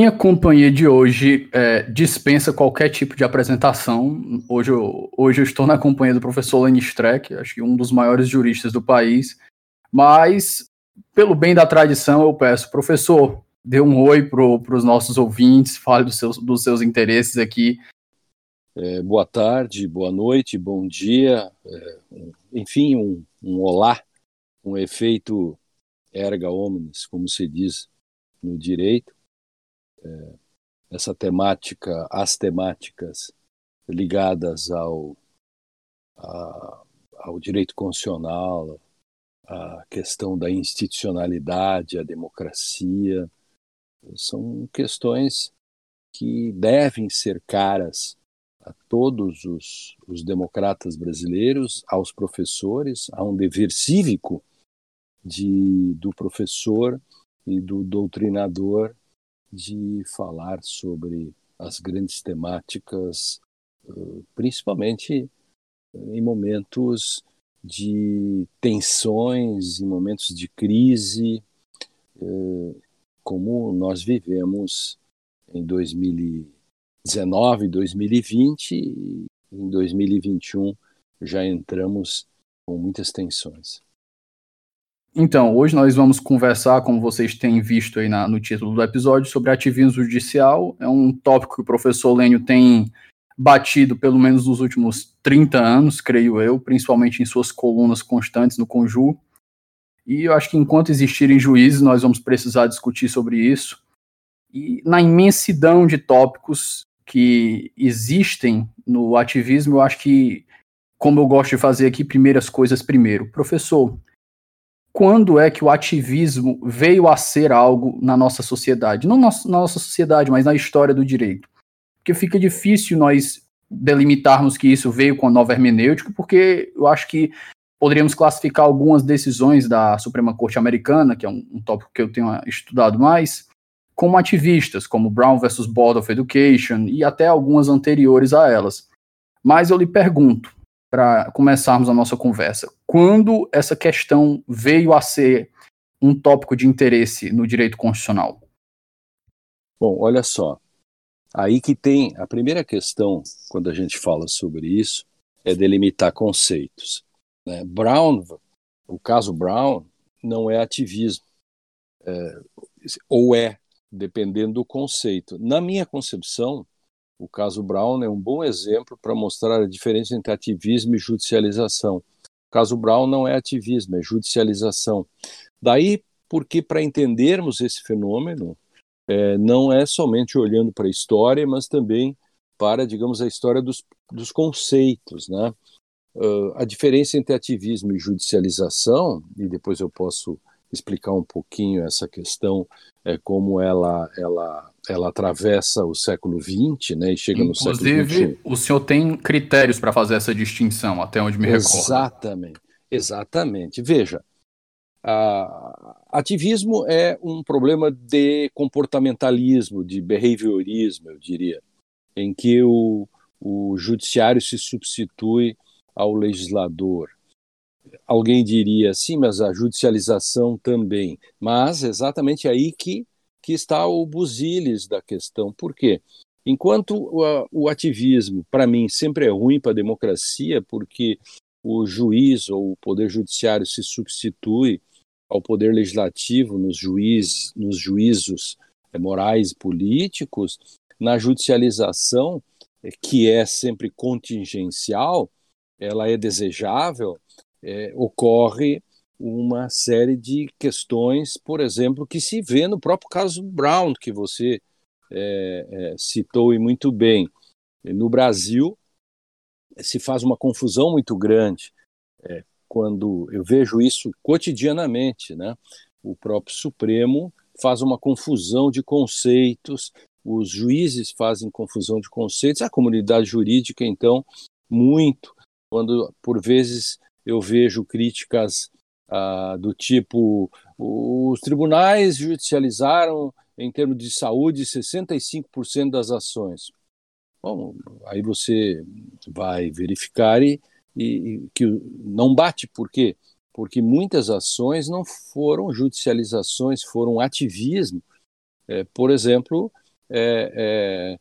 Minha companhia de hoje é, dispensa qualquer tipo de apresentação. Hoje eu, hoje eu estou na companhia do professor Lenny Streck, acho que um dos maiores juristas do país. Mas, pelo bem da tradição, eu peço, professor, dê um oi para os nossos ouvintes, fale dos seus, dos seus interesses aqui. É, boa tarde, boa noite, bom dia, é, enfim, um, um olá, um efeito erga omnes, como se diz no direito é, essa temática, as temáticas ligadas ao, a, ao direito constitucional, a questão da institucionalidade, a democracia, são questões que devem ser caras a todos os, os democratas brasileiros, aos professores, há um dever cívico de, do professor e do doutrinador de falar sobre as grandes temáticas, principalmente em momentos de tensões, em momentos de crise, como nós vivemos em 2019, 2020 e em 2021 já entramos com muitas tensões. Então, hoje nós vamos conversar, como vocês têm visto aí na, no título do episódio, sobre ativismo judicial. É um tópico que o professor Lênio tem batido pelo menos nos últimos 30 anos, creio eu, principalmente em suas colunas constantes no Conju. E eu acho que enquanto existirem juízes, nós vamos precisar discutir sobre isso. E na imensidão de tópicos que existem no ativismo, eu acho que, como eu gosto de fazer aqui, primeiras coisas primeiro. Professor, quando é que o ativismo veio a ser algo na nossa sociedade. Não na nossa sociedade, mas na história do direito. Porque fica difícil nós delimitarmos que isso veio com a nova hermenêutica, porque eu acho que poderíamos classificar algumas decisões da Suprema Corte Americana, que é um, um tópico que eu tenho estudado mais, como ativistas, como Brown versus Board of Education e até algumas anteriores a elas. Mas eu lhe pergunto, para começarmos a nossa conversa. Quando essa questão veio a ser um tópico de interesse no direito constitucional? Bom, olha só. Aí que tem a primeira questão, quando a gente fala sobre isso, é delimitar conceitos. Né? Brown, o caso Brown, não é ativismo. É, ou é, dependendo do conceito. Na minha concepção, o caso Brown é um bom exemplo para mostrar a diferença entre ativismo e judicialização. O caso Brown não é ativismo, é judicialização. Daí porque, para entendermos esse fenômeno, é, não é somente olhando para a história, mas também para, digamos, a história dos, dos conceitos. Né? Uh, a diferença entre ativismo e judicialização, e depois eu posso explicar um pouquinho essa questão, é, como ela, ela ela atravessa o século XX, né, e chega Inclusive, no século XXI. Inclusive, o senhor tem critérios para fazer essa distinção, até onde me recordo. Exatamente, exatamente. Veja, ativismo é um problema de comportamentalismo, de behaviorismo, eu diria, em que o, o judiciário se substitui ao legislador. Alguém diria, sim, mas a judicialização também. Mas exatamente aí que que está o busilis da questão. Por quê? Enquanto o, o ativismo, para mim, sempre é ruim para a democracia, porque o juiz ou o poder judiciário se substitui ao poder legislativo nos, juiz, nos juízos eh, morais e políticos, na judicialização, que é sempre contingencial, ela é desejável, é, ocorre uma série de questões, por exemplo, que se vê no próprio caso Brown, que você é, é, citou e muito bem. No Brasil, se faz uma confusão muito grande é, quando eu vejo isso cotidianamente, né? O próprio Supremo faz uma confusão de conceitos, os juízes fazem confusão de conceitos, a comunidade jurídica, então, muito. Quando, por vezes, eu vejo críticas ah, do tipo: os tribunais judicializaram, em termos de saúde, 65% das ações. Bom, aí você vai verificar e, e, que não bate, por quê? Porque muitas ações não foram judicializações, foram ativismo. É, por exemplo, é, é,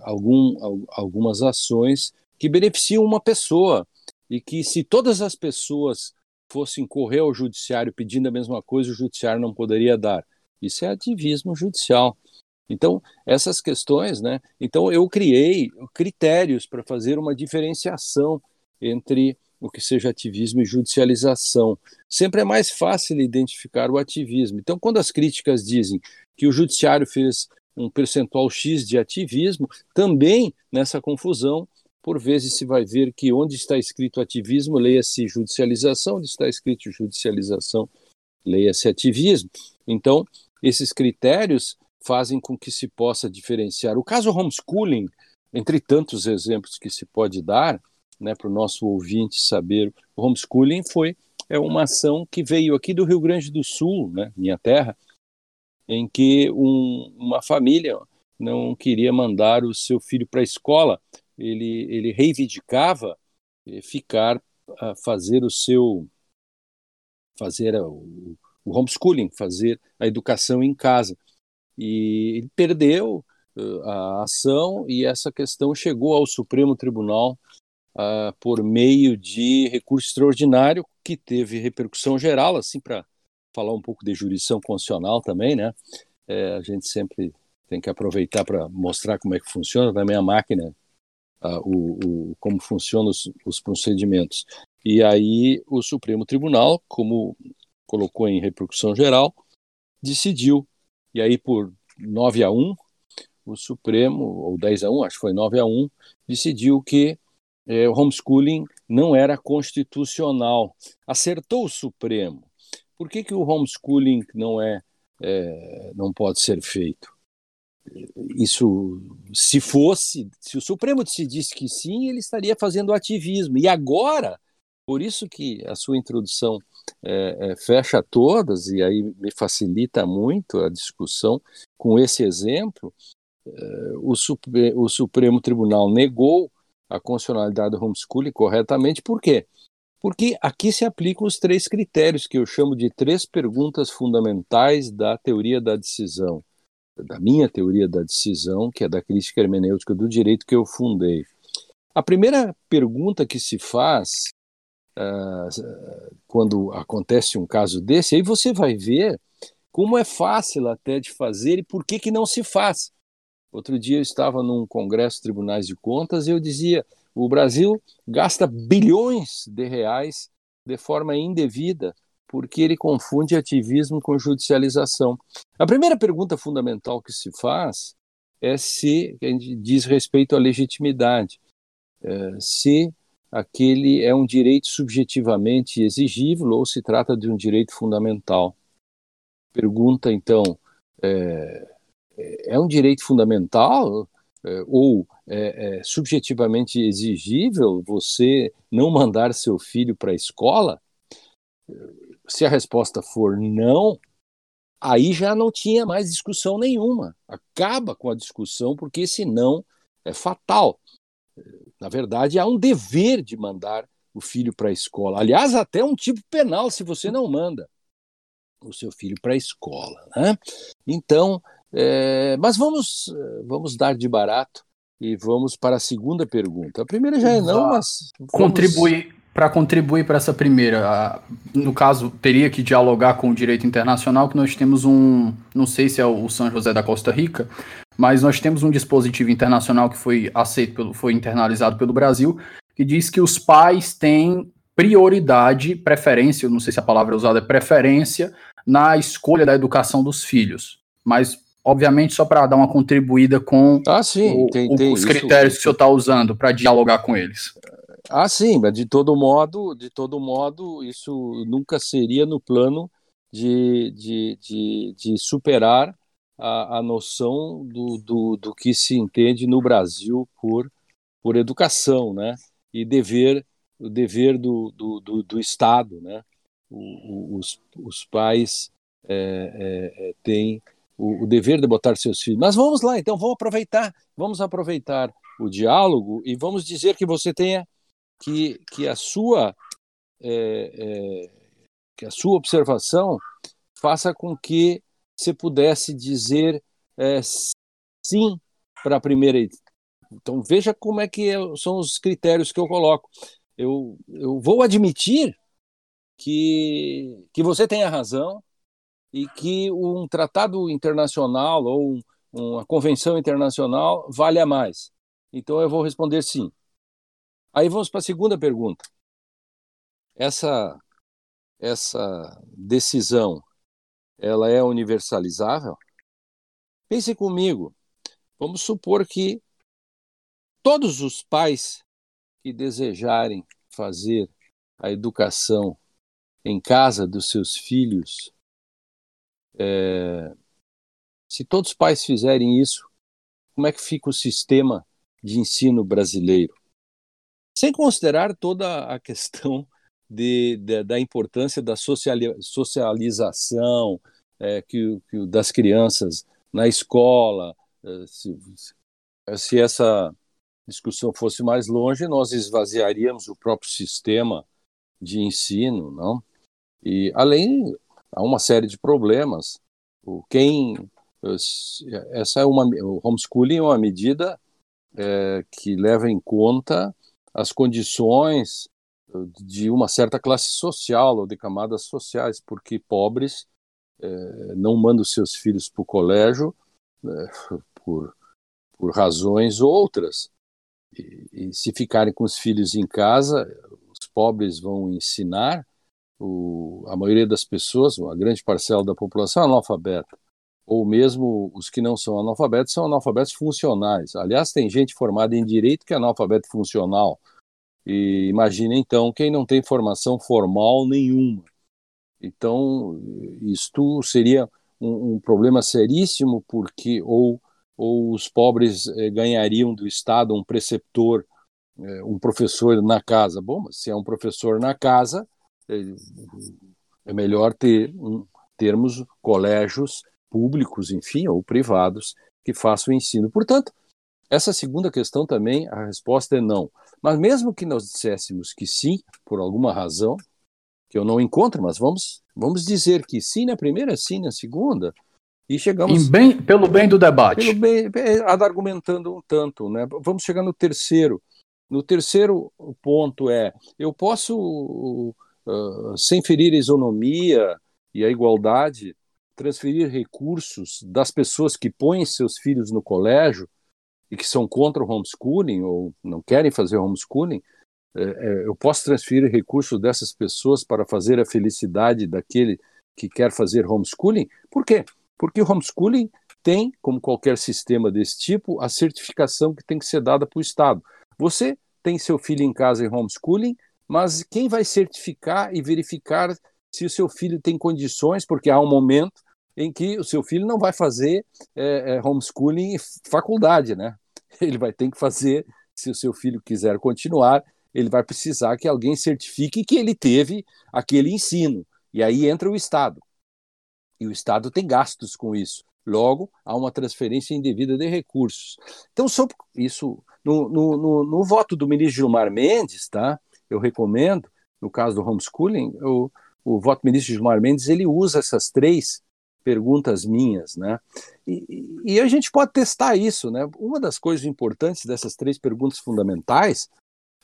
algum, algumas ações que beneficiam uma pessoa e que se todas as pessoas fossem correr ao judiciário pedindo a mesma coisa, o judiciário não poderia dar. Isso é ativismo judicial. Então, essas questões, né? Então, eu criei critérios para fazer uma diferenciação entre o que seja ativismo e judicialização. Sempre é mais fácil identificar o ativismo. Então, quando as críticas dizem que o judiciário fez um percentual X de ativismo, também nessa confusão, por vezes se vai ver que onde está escrito ativismo, leia-se judicialização, onde está escrito judicialização, leia-se ativismo. Então, esses critérios fazem com que se possa diferenciar. O caso homeschooling, entre tantos exemplos que se pode dar, né, para o nosso ouvinte saber, o homeschooling foi é uma ação que veio aqui do Rio Grande do Sul, né, minha terra, em que um, uma família não queria mandar o seu filho para a escola, ele, ele reivindicava eh, ficar a fazer o seu fazer o, homeschooling, fazer a educação em casa e ele perdeu uh, a ação e essa questão chegou ao Supremo Tribunal uh, por meio de recurso extraordinário que teve repercussão geral, assim para falar um pouco de jurisdição constitucional também, né? É, a gente sempre tem que aproveitar para mostrar como é que funciona também a máquina, uh, o, o, como funcionam os, os procedimentos. E aí o Supremo Tribunal, como colocou em repercussão geral, decidiu e aí, por 9 a 1, o Supremo, ou 10 a 1, acho que foi 9 a 1, decidiu que é, o homeschooling não era constitucional. Acertou o Supremo. Por que, que o homeschooling não é, é não pode ser feito? Isso, se fosse, se o Supremo decidisse que sim, ele estaria fazendo ativismo. E agora, por isso que a sua introdução é, é, fecha todas, e aí me facilita muito a discussão com esse exemplo, é, o, Supre o Supremo Tribunal negou a constitucionalidade do homeschooling corretamente, por quê? Porque aqui se aplicam os três critérios que eu chamo de três perguntas fundamentais da teoria da decisão, da minha teoria da decisão, que é da crítica hermenêutica do direito que eu fundei. A primeira pergunta que se faz uh, quando acontece um caso desse, aí você vai ver como é fácil até de fazer e por que, que não se faz. Outro dia eu estava num congresso de tribunais de contas e eu dizia: o Brasil gasta bilhões de reais de forma indevida porque ele confunde ativismo com judicialização. A primeira pergunta fundamental que se faz é se diz respeito à legitimidade, é, se aquele é um direito subjetivamente exigível ou se trata de um direito fundamental. Pergunta, então, é, é um direito fundamental é, ou é, é, subjetivamente exigível você não mandar seu filho para a escola? Se a resposta for não, aí já não tinha mais discussão nenhuma. Acaba com a discussão, porque esse não é fatal. Na verdade, há um dever de mandar o filho para a escola. Aliás, até um tipo penal se você não manda o seu filho para a escola. Né? Então, é, mas vamos, vamos dar de barato e vamos para a segunda pergunta. A primeira já é não, mas. Vamos... Contribuir, para contribuir para essa primeira, no caso, teria que dialogar com o direito internacional, que nós temos um, não sei se é o São José da Costa Rica, mas nós temos um dispositivo internacional que foi aceito, pelo, foi internalizado pelo Brasil, que diz que os pais têm prioridade, preferência, não sei se a palavra usada é preferência, na escolha da educação dos filhos. Mas, obviamente, só para dar uma contribuída com ah, sim, o, tem, tem os critérios isso. que o senhor está usando para dialogar com eles. Ah, sim, mas de todo modo, de todo modo, isso nunca seria no plano de, de, de, de superar a, a noção do, do, do que se entende no Brasil por, por educação, né? E dever, o dever do, do, do, do Estado, né? O, o, os, os pais é, é, é, têm o, o, dever de botar seus filhos. Mas vamos lá, então, vamos aproveitar, vamos aproveitar o diálogo e vamos dizer que você tenha que, que a sua é, é, que a sua observação faça com que você pudesse dizer é, sim para a primeira. Então veja como é que é, são os critérios que eu coloco. Eu, eu vou admitir que, que você tenha razão e que um tratado internacional ou um, uma convenção internacional valha mais. Então eu vou responder sim. Aí vamos para a segunda pergunta. Essa essa decisão, ela é universalizável? Pense comigo. Vamos supor que todos os pais que desejarem fazer a educação em casa dos seus filhos, é, se todos os pais fizerem isso, como é que fica o sistema de ensino brasileiro? Sem considerar toda a questão de, de, da importância da socialização é, que, que, das crianças na escola. É, se, se essa discussão fosse mais longe, nós esvaziaríamos o próprio sistema de ensino, não? E além há uma série de problemas. Quem essa é uma o homeschooling é uma medida é, que leva em conta as condições eh, de uma certa classe social ou de camadas sociais, porque pobres eh, não mandam seus filhos para o colégio eh, por, por razões outras. E, e, se ficarem com os filhos em casa, os pobres vão ensinar, o, a maioria das pessoas, uma grande parcela da população é analfabeta ou mesmo os que não são analfabetos são analfabetos funcionais. Aliás, tem gente formada em direito que é analfabeto funcional. E imagine então quem não tem formação formal nenhuma. Então, isto seria um, um problema seríssimo, porque ou, ou os pobres eh, ganhariam do Estado um preceptor, eh, um professor na casa. Bom, mas se é um professor na casa, eh, é melhor ter um, termos colégios públicos, enfim, ou privados, que façam o ensino. Portanto, essa segunda questão também, a resposta é não. Mas mesmo que nós disséssemos que sim, por alguma razão, que eu não encontro, mas vamos, vamos dizer que sim na primeira, sim na segunda, e chegamos. Bem, pelo bem do debate. Pelo bem, argumentando um tanto, né? Vamos chegar no terceiro. No terceiro ponto é: eu posso, uh, sem ferir a isonomia e a igualdade, transferir recursos das pessoas que põem seus filhos no colégio e que são contra o homeschooling ou não querem fazer homeschooling, é, é, eu posso transferir recursos dessas pessoas para fazer a felicidade daquele que quer fazer homeschooling? Por quê? Porque o homeschooling tem, como qualquer sistema desse tipo, a certificação que tem que ser dada para o Estado. Você tem seu filho em casa em homeschooling, mas quem vai certificar e verificar se o seu filho tem condições, porque há um momento em que o seu filho não vai fazer é, é, homeschooling faculdade, né? Ele vai ter que fazer, se o seu filho quiser continuar, ele vai precisar que alguém certifique que ele teve aquele ensino. E aí entra o Estado. E o Estado tem gastos com isso. Logo, há uma transferência indevida de recursos. Então, sobre isso, no, no, no, no voto do ministro Gilmar Mendes, tá? eu recomendo, no caso do homeschooling, o, o voto ministro Gilmar Mendes ele usa essas três perguntas minhas, né? E, e, a gente pode testar isso, né? Uma das coisas importantes dessas três perguntas fundamentais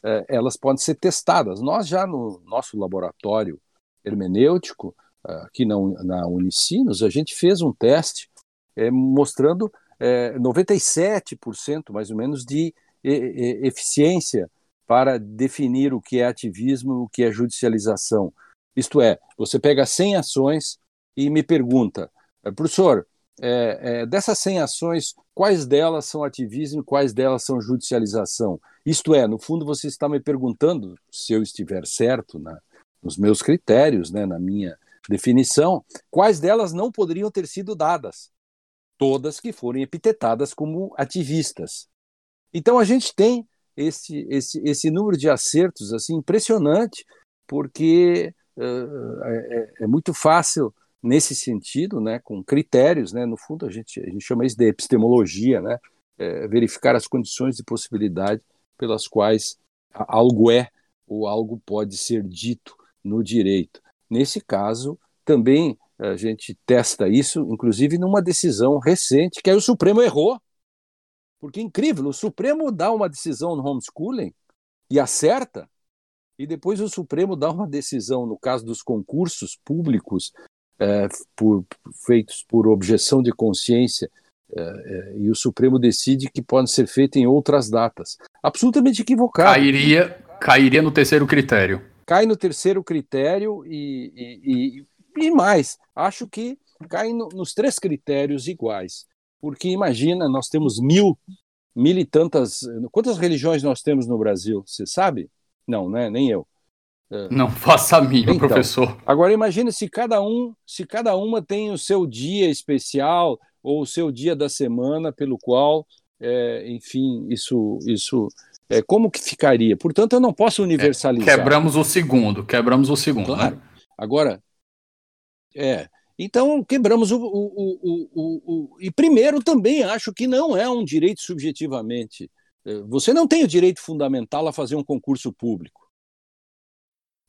é, elas podem ser testadas. Nós já no nosso laboratório hermenêutico, aqui na, na Unicinos, a gente fez um teste é, mostrando é, 97% mais ou menos de eficiência para definir o que é ativismo o que é judicialização. Isto é, você pega 100 ações e me pergunta, professor, é, é, dessas 100 ações, quais delas são ativismo e quais delas são judicialização? Isto é, no fundo, você está me perguntando, se eu estiver certo na, nos meus critérios, né, na minha definição, quais delas não poderiam ter sido dadas? Todas que forem epitetadas como ativistas. Então a gente tem esse, esse, esse número de acertos assim impressionante, porque é, é muito fácil nesse sentido, né, com critérios, né, no fundo a gente, a gente chama isso de epistemologia, né, é, verificar as condições de possibilidade pelas quais algo é ou algo pode ser dito no direito. Nesse caso, também a gente testa isso, inclusive numa decisão recente, que aí o Supremo errou. Porque incrível, o Supremo dá uma decisão no homeschooling e acerta, e depois o Supremo dá uma decisão no caso dos concursos públicos é, por, feitos por objeção de consciência é, é, e o Supremo decide que podem ser feitos em outras datas. Absolutamente equivocado. Cairia, cairia no terceiro critério. Cai no terceiro critério e, e, e, e mais. Acho que cai no, nos três critérios iguais. Porque imagina, nós temos mil, mil e tantas. Quantas religiões nós temos no Brasil? Você sabe? Não, né? Nem eu. É. Não faça a mínima, então, professor. Agora imagine se cada um, se cada uma tem o seu dia especial ou o seu dia da semana pelo qual, é, enfim, isso, isso, é, como que ficaria? Portanto, eu não posso universalizar. É, quebramos o segundo, quebramos o segundo. Claro. Né? Agora, é. Então quebramos o, o, o, o, e primeiro também acho que não é um direito subjetivamente. Você não tem o direito fundamental a fazer um concurso público.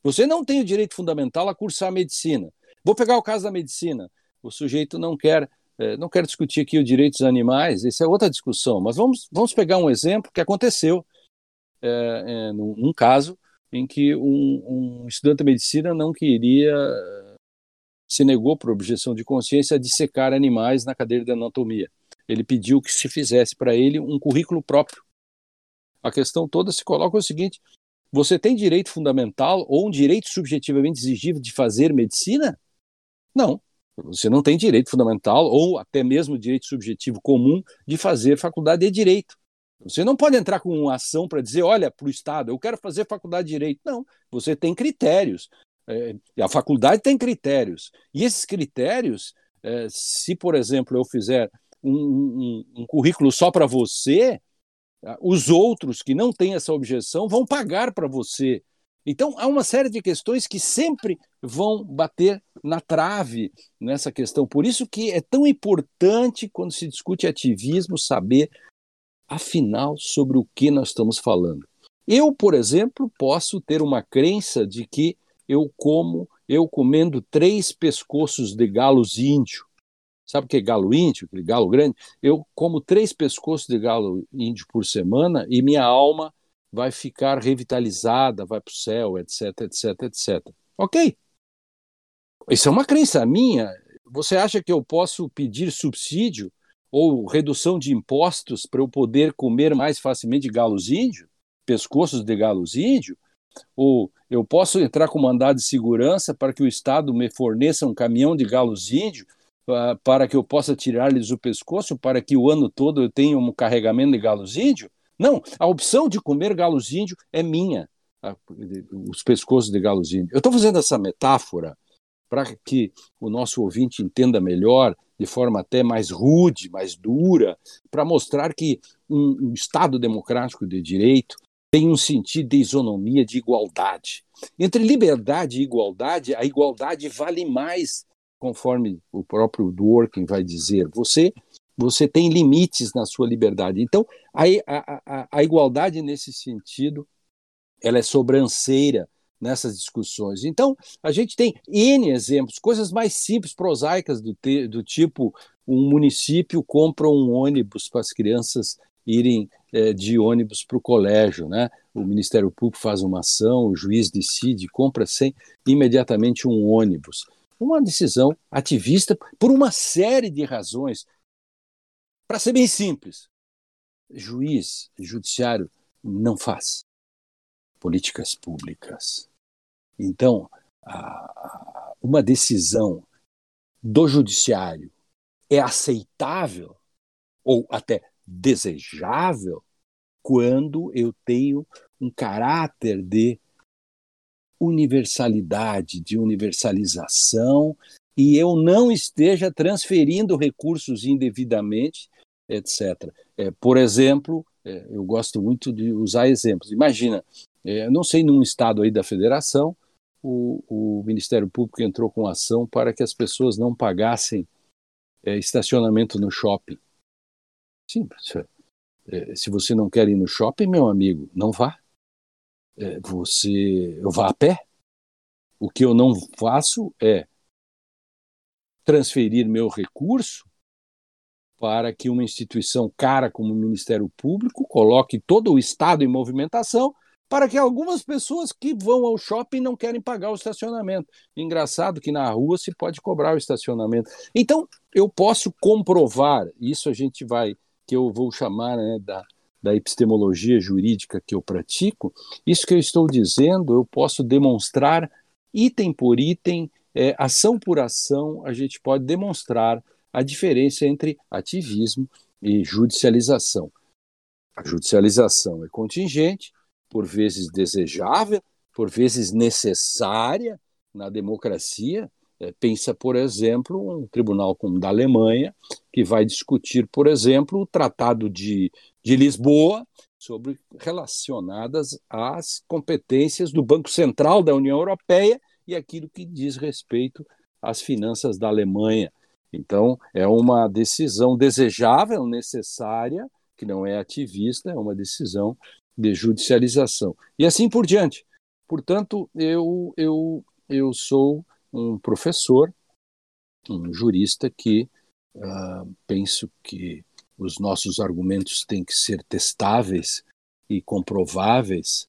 Você não tem o direito fundamental a cursar medicina. Vou pegar o caso da medicina. O sujeito não quer, é, não quer discutir aqui os direitos dos animais, isso é outra discussão, mas vamos, vamos pegar um exemplo que aconteceu é, é, num, num, caso em que um, um, estudante de medicina não queria, se negou por objeção de consciência a dissecar animais na cadeira de anatomia. Ele pediu que se fizesse para ele um currículo próprio. A questão toda se coloca o seguinte: você tem direito fundamental ou um direito subjetivamente exigível de fazer medicina? Não. Você não tem direito fundamental ou até mesmo direito subjetivo comum de fazer faculdade de direito. Você não pode entrar com uma ação para dizer, olha, para o Estado, eu quero fazer faculdade de direito. Não, você tem critérios. É, a faculdade tem critérios. E esses critérios, é, se, por exemplo, eu fizer um, um, um currículo só para você, os outros que não têm essa objeção vão pagar para você. Então, há uma série de questões que sempre vão bater na trave nessa questão. Por isso que é tão importante, quando se discute ativismo, saber, afinal, sobre o que nós estamos falando. Eu, por exemplo, posso ter uma crença de que eu como, eu comendo três pescoços de galos índio, Sabe o que é galo índio, aquele galo grande? Eu como três pescoços de galo índio por semana e minha alma vai ficar revitalizada, vai para o céu, etc, etc, etc. Ok. Isso é uma crença minha. Você acha que eu posso pedir subsídio ou redução de impostos para eu poder comer mais facilmente galos índios, pescoços de galos índios? Ou eu posso entrar com mandado de segurança para que o Estado me forneça um caminhão de galos índios para que eu possa tirar-lhes o pescoço, para que o ano todo eu tenha um carregamento de galos índio? Não, a opção de comer galos índio é minha, os pescoços de galos índio. Eu estou fazendo essa metáfora para que o nosso ouvinte entenda melhor, de forma até mais rude, mais dura, para mostrar que um, um Estado democrático de direito tem um sentido de isonomia, de igualdade. Entre liberdade e igualdade, a igualdade vale mais conforme o próprio Dworkin vai dizer, você você tem limites na sua liberdade. Então, a, a, a, igualdade nesse sentido, ela é sobranceira nessas discussões. Então, a gente tem N exemplos, coisas mais simples, prosaicas, do, te, do tipo um município compra um ônibus para as crianças irem é, de ônibus para o colégio. Né? O Ministério Público faz uma ação, o juiz decide, compra sem imediatamente um ônibus. Uma decisão ativista por uma série de razões. Para ser bem simples, juiz, judiciário não faz políticas públicas. Então, uma decisão do judiciário é aceitável ou até desejável quando eu tenho um caráter de universalidade, de universalização, e eu não esteja transferindo recursos indevidamente, etc. É, por exemplo, é, eu gosto muito de usar exemplos. Imagina, é, não sei, num estado aí da federação, o, o, Ministério Público entrou com ação para que as pessoas não pagassem é, estacionamento no shopping. Sim, é, se você não quer ir no shopping, meu amigo, não vá. É, você, eu vá a pé. O que eu não faço é transferir meu recurso para que uma instituição cara como o Ministério Público coloque todo o Estado em movimentação para que algumas pessoas que vão ao shopping não querem pagar o estacionamento. Engraçado que na rua se pode cobrar o estacionamento. Então, eu posso comprovar, isso a gente vai, que eu vou chamar né, da, da epistemologia jurídica que eu pratico, isso que eu estou dizendo, eu posso demonstrar item por item, é, ação por ação, a gente pode demonstrar a diferença entre ativismo e judicialização. A judicialização é contingente, por vezes desejável, por vezes necessária na democracia. É, pensa, por exemplo, um tribunal como o da Alemanha, que vai discutir, por exemplo, o Tratado de, de Lisboa, sobre relacionadas às competências do Banco Central da União Europeia e aquilo que diz respeito às finanças da Alemanha. Então, é uma decisão desejável, necessária, que não é ativista, é uma decisão de judicialização. E assim por diante. Portanto, eu, eu, eu sou um professor, um jurista que uh, penso que os nossos argumentos têm que ser testáveis e comprováveis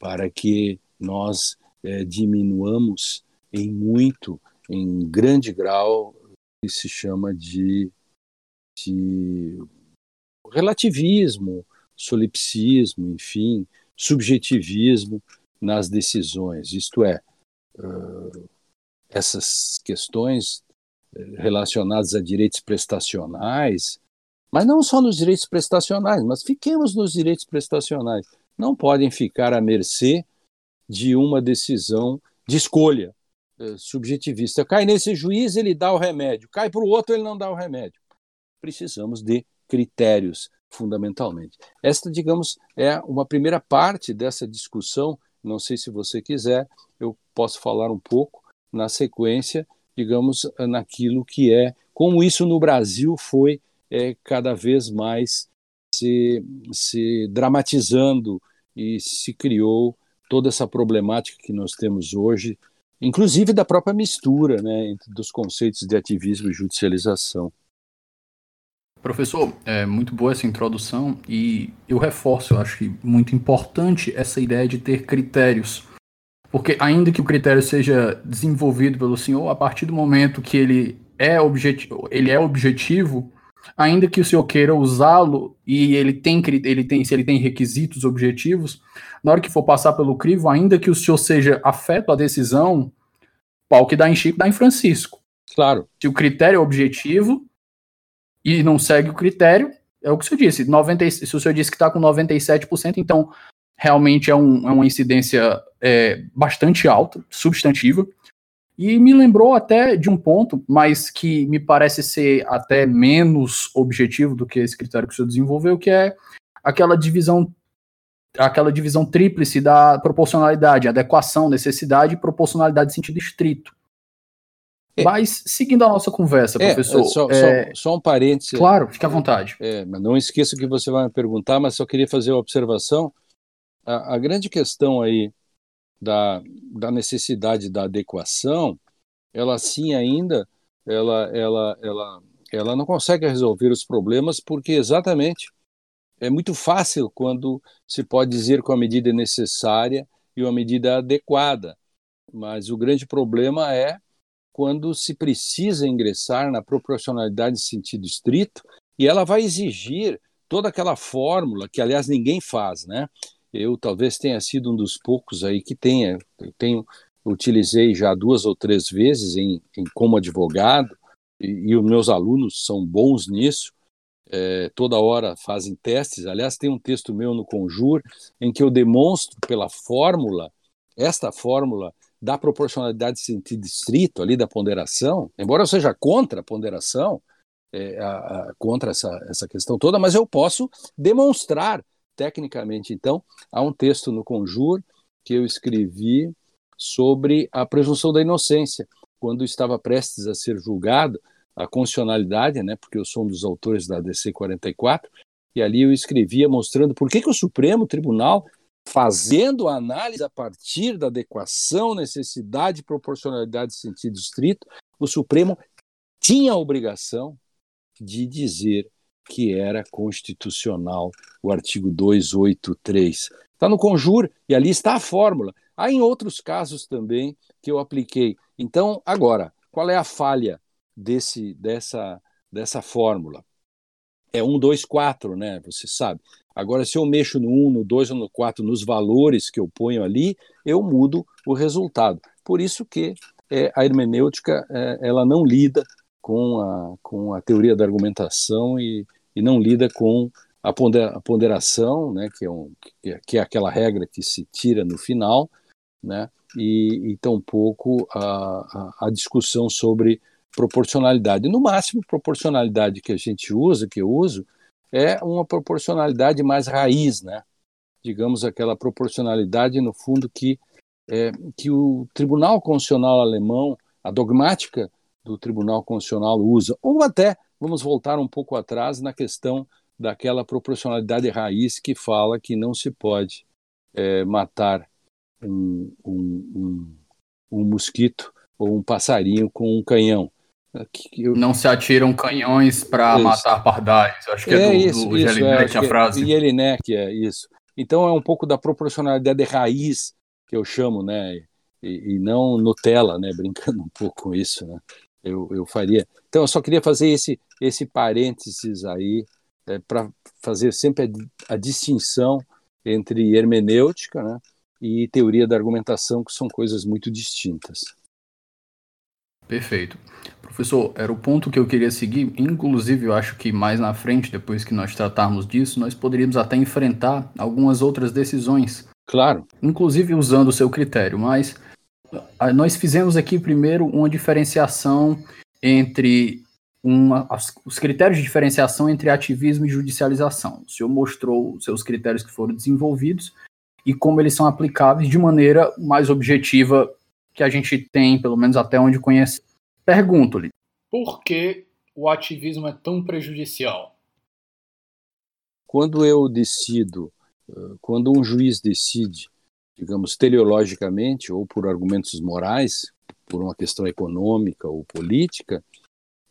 para que nós eh, diminuamos em muito, em grande grau, que se chama de, de relativismo, solipsismo, enfim, subjetivismo nas decisões. Isto é, uh, essas questões eh, relacionadas a direitos prestacionais, mas não só nos direitos prestacionais, mas fiquemos nos direitos prestacionais, não podem ficar à mercê de uma decisão de escolha uh, subjetivista. Cai nesse juiz, ele dá o remédio, cai para o outro, ele não dá o remédio. Precisamos de critérios fundamentalmente. Esta, digamos, é uma primeira parte dessa discussão. Não sei se você quiser, eu posso falar um pouco na sequência, digamos, naquilo que é como isso no Brasil foi é, cada vez mais se, se dramatizando e se criou toda essa problemática que nós temos hoje, inclusive da própria mistura né, dos conceitos de ativismo e judicialização. Professor, é muito boa essa introdução e eu reforço, eu acho que muito importante essa ideia de ter critérios. Porque ainda que o critério seja desenvolvido pelo senhor, a partir do momento que ele é objetivo, ele é objetivo, ainda que o senhor queira usá-lo e ele tem, ele tem, se ele tem requisitos objetivos, na hora que for passar pelo crivo, ainda que o senhor seja afeto à decisão, pau que dá em Chico dá em Francisco. Claro. Se o critério é objetivo, e não segue o critério, é o que o senhor disse. 90, se o senhor disse que está com 97%, então realmente é, um, é uma incidência é, bastante alta, substantiva. E me lembrou até de um ponto, mas que me parece ser até menos objetivo do que esse critério que o senhor desenvolveu, que é aquela divisão aquela divisão tríplice da proporcionalidade, adequação, necessidade e proporcionalidade em sentido estrito. É. Mas, seguindo a nossa conversa, é, professor. Só, é... Só, só, um parêntese. Claro, fique à vontade. É, mas não esqueça que você vai me perguntar, mas só queria fazer uma observação. A, a grande questão aí da, da necessidade da adequação, ela sim ainda, ela, ela, ela, ela não consegue resolver os problemas porque exatamente é muito fácil quando se pode dizer que a medida é necessária e uma medida adequada, mas o grande problema é quando se precisa ingressar na proporcionalidade em sentido estrito e ela vai exigir toda aquela fórmula que, aliás, ninguém faz, né? Eu talvez tenha sido um dos poucos aí que tenha, eu tenho utilizei já duas ou três vezes em, em como advogado e, e, os meus alunos são bons nisso. É, toda hora fazem testes. Aliás, tem um texto meu no Conjur em que eu demonstro pela fórmula, esta fórmula da proporcionalidade de sentido estrito ali da ponderação, embora eu seja contra a ponderação, é, a, a, contra essa, essa questão toda, mas eu posso demonstrar tecnicamente. Então, há um texto no Conjur que eu escrevi sobre a presunção da inocência, quando estava prestes a ser julgado a constitucionalidade, né, porque eu sou um dos autores da DC 44, e ali eu escrevia mostrando por que, que o Supremo Tribunal, fazendo a análise a partir da adequação, necessidade, proporcionalidade e sentido estrito, o Supremo tinha a obrigação de dizer que era constitucional o artigo 283. Está no Conjur e ali está a fórmula. Há em outros casos também que eu apliquei. Então, agora, qual é a falha desse, dessa, dessa fórmula? É 1, 2, 4, né? Você sabe. Agora, se eu mexo no 1, no 2 ou no 4, nos valores que eu ponho ali, eu mudo o resultado. Por isso que é, a hermenêutica é, ela não lida com a, com a teoria da argumentação e, e não lida com a ponderação, né, que, é um, que é aquela regra que se tira no final, né? e, e tampouco a, a, a discussão sobre proporcionalidade. No máximo, proporcionalidade que a gente usa, que eu uso, é uma proporcionalidade mais raiz, né? digamos aquela proporcionalidade no fundo que é, que o Tribunal Constitucional alemão, a dogmática do Tribunal Constitucional usa, ou até vamos voltar um pouco atrás na questão daquela proporcionalidade raiz que fala que não se pode é, matar um, um, um, um mosquito ou um passarinho com um canhão. Eu... Não se atiram canhões para matar pardais. Acho que é, é do, isso, do isso, Jelinek é, a frase. Jelinek, é isso. Então é um pouco da proporcionalidade raiz que eu chamo, né? E, e, não Nutella, né? Brincando um pouco com isso, né? Eu, eu faria. Então eu só queria fazer esse esse parênteses aí é, para fazer sempre a, a distinção entre hermenêutica, né? e teoria da argumentação, que são coisas muito distintas. Perfeito. Professor, era o ponto que eu queria seguir. Inclusive, eu acho que mais na frente, depois que nós tratarmos disso, nós poderíamos até enfrentar algumas outras decisões. Claro. Inclusive usando o seu critério, mas nós fizemos aqui primeiro uma diferenciação entre uma, os critérios de diferenciação entre ativismo e judicialização. O senhor mostrou seus critérios que foram desenvolvidos e como eles são aplicáveis de maneira mais objetiva que a gente tem, pelo menos até onde conhece. Pergunto-lhe: por que o ativismo é tão prejudicial? Quando eu decido, quando um juiz decide, digamos, teleologicamente ou por argumentos morais, por uma questão econômica ou política,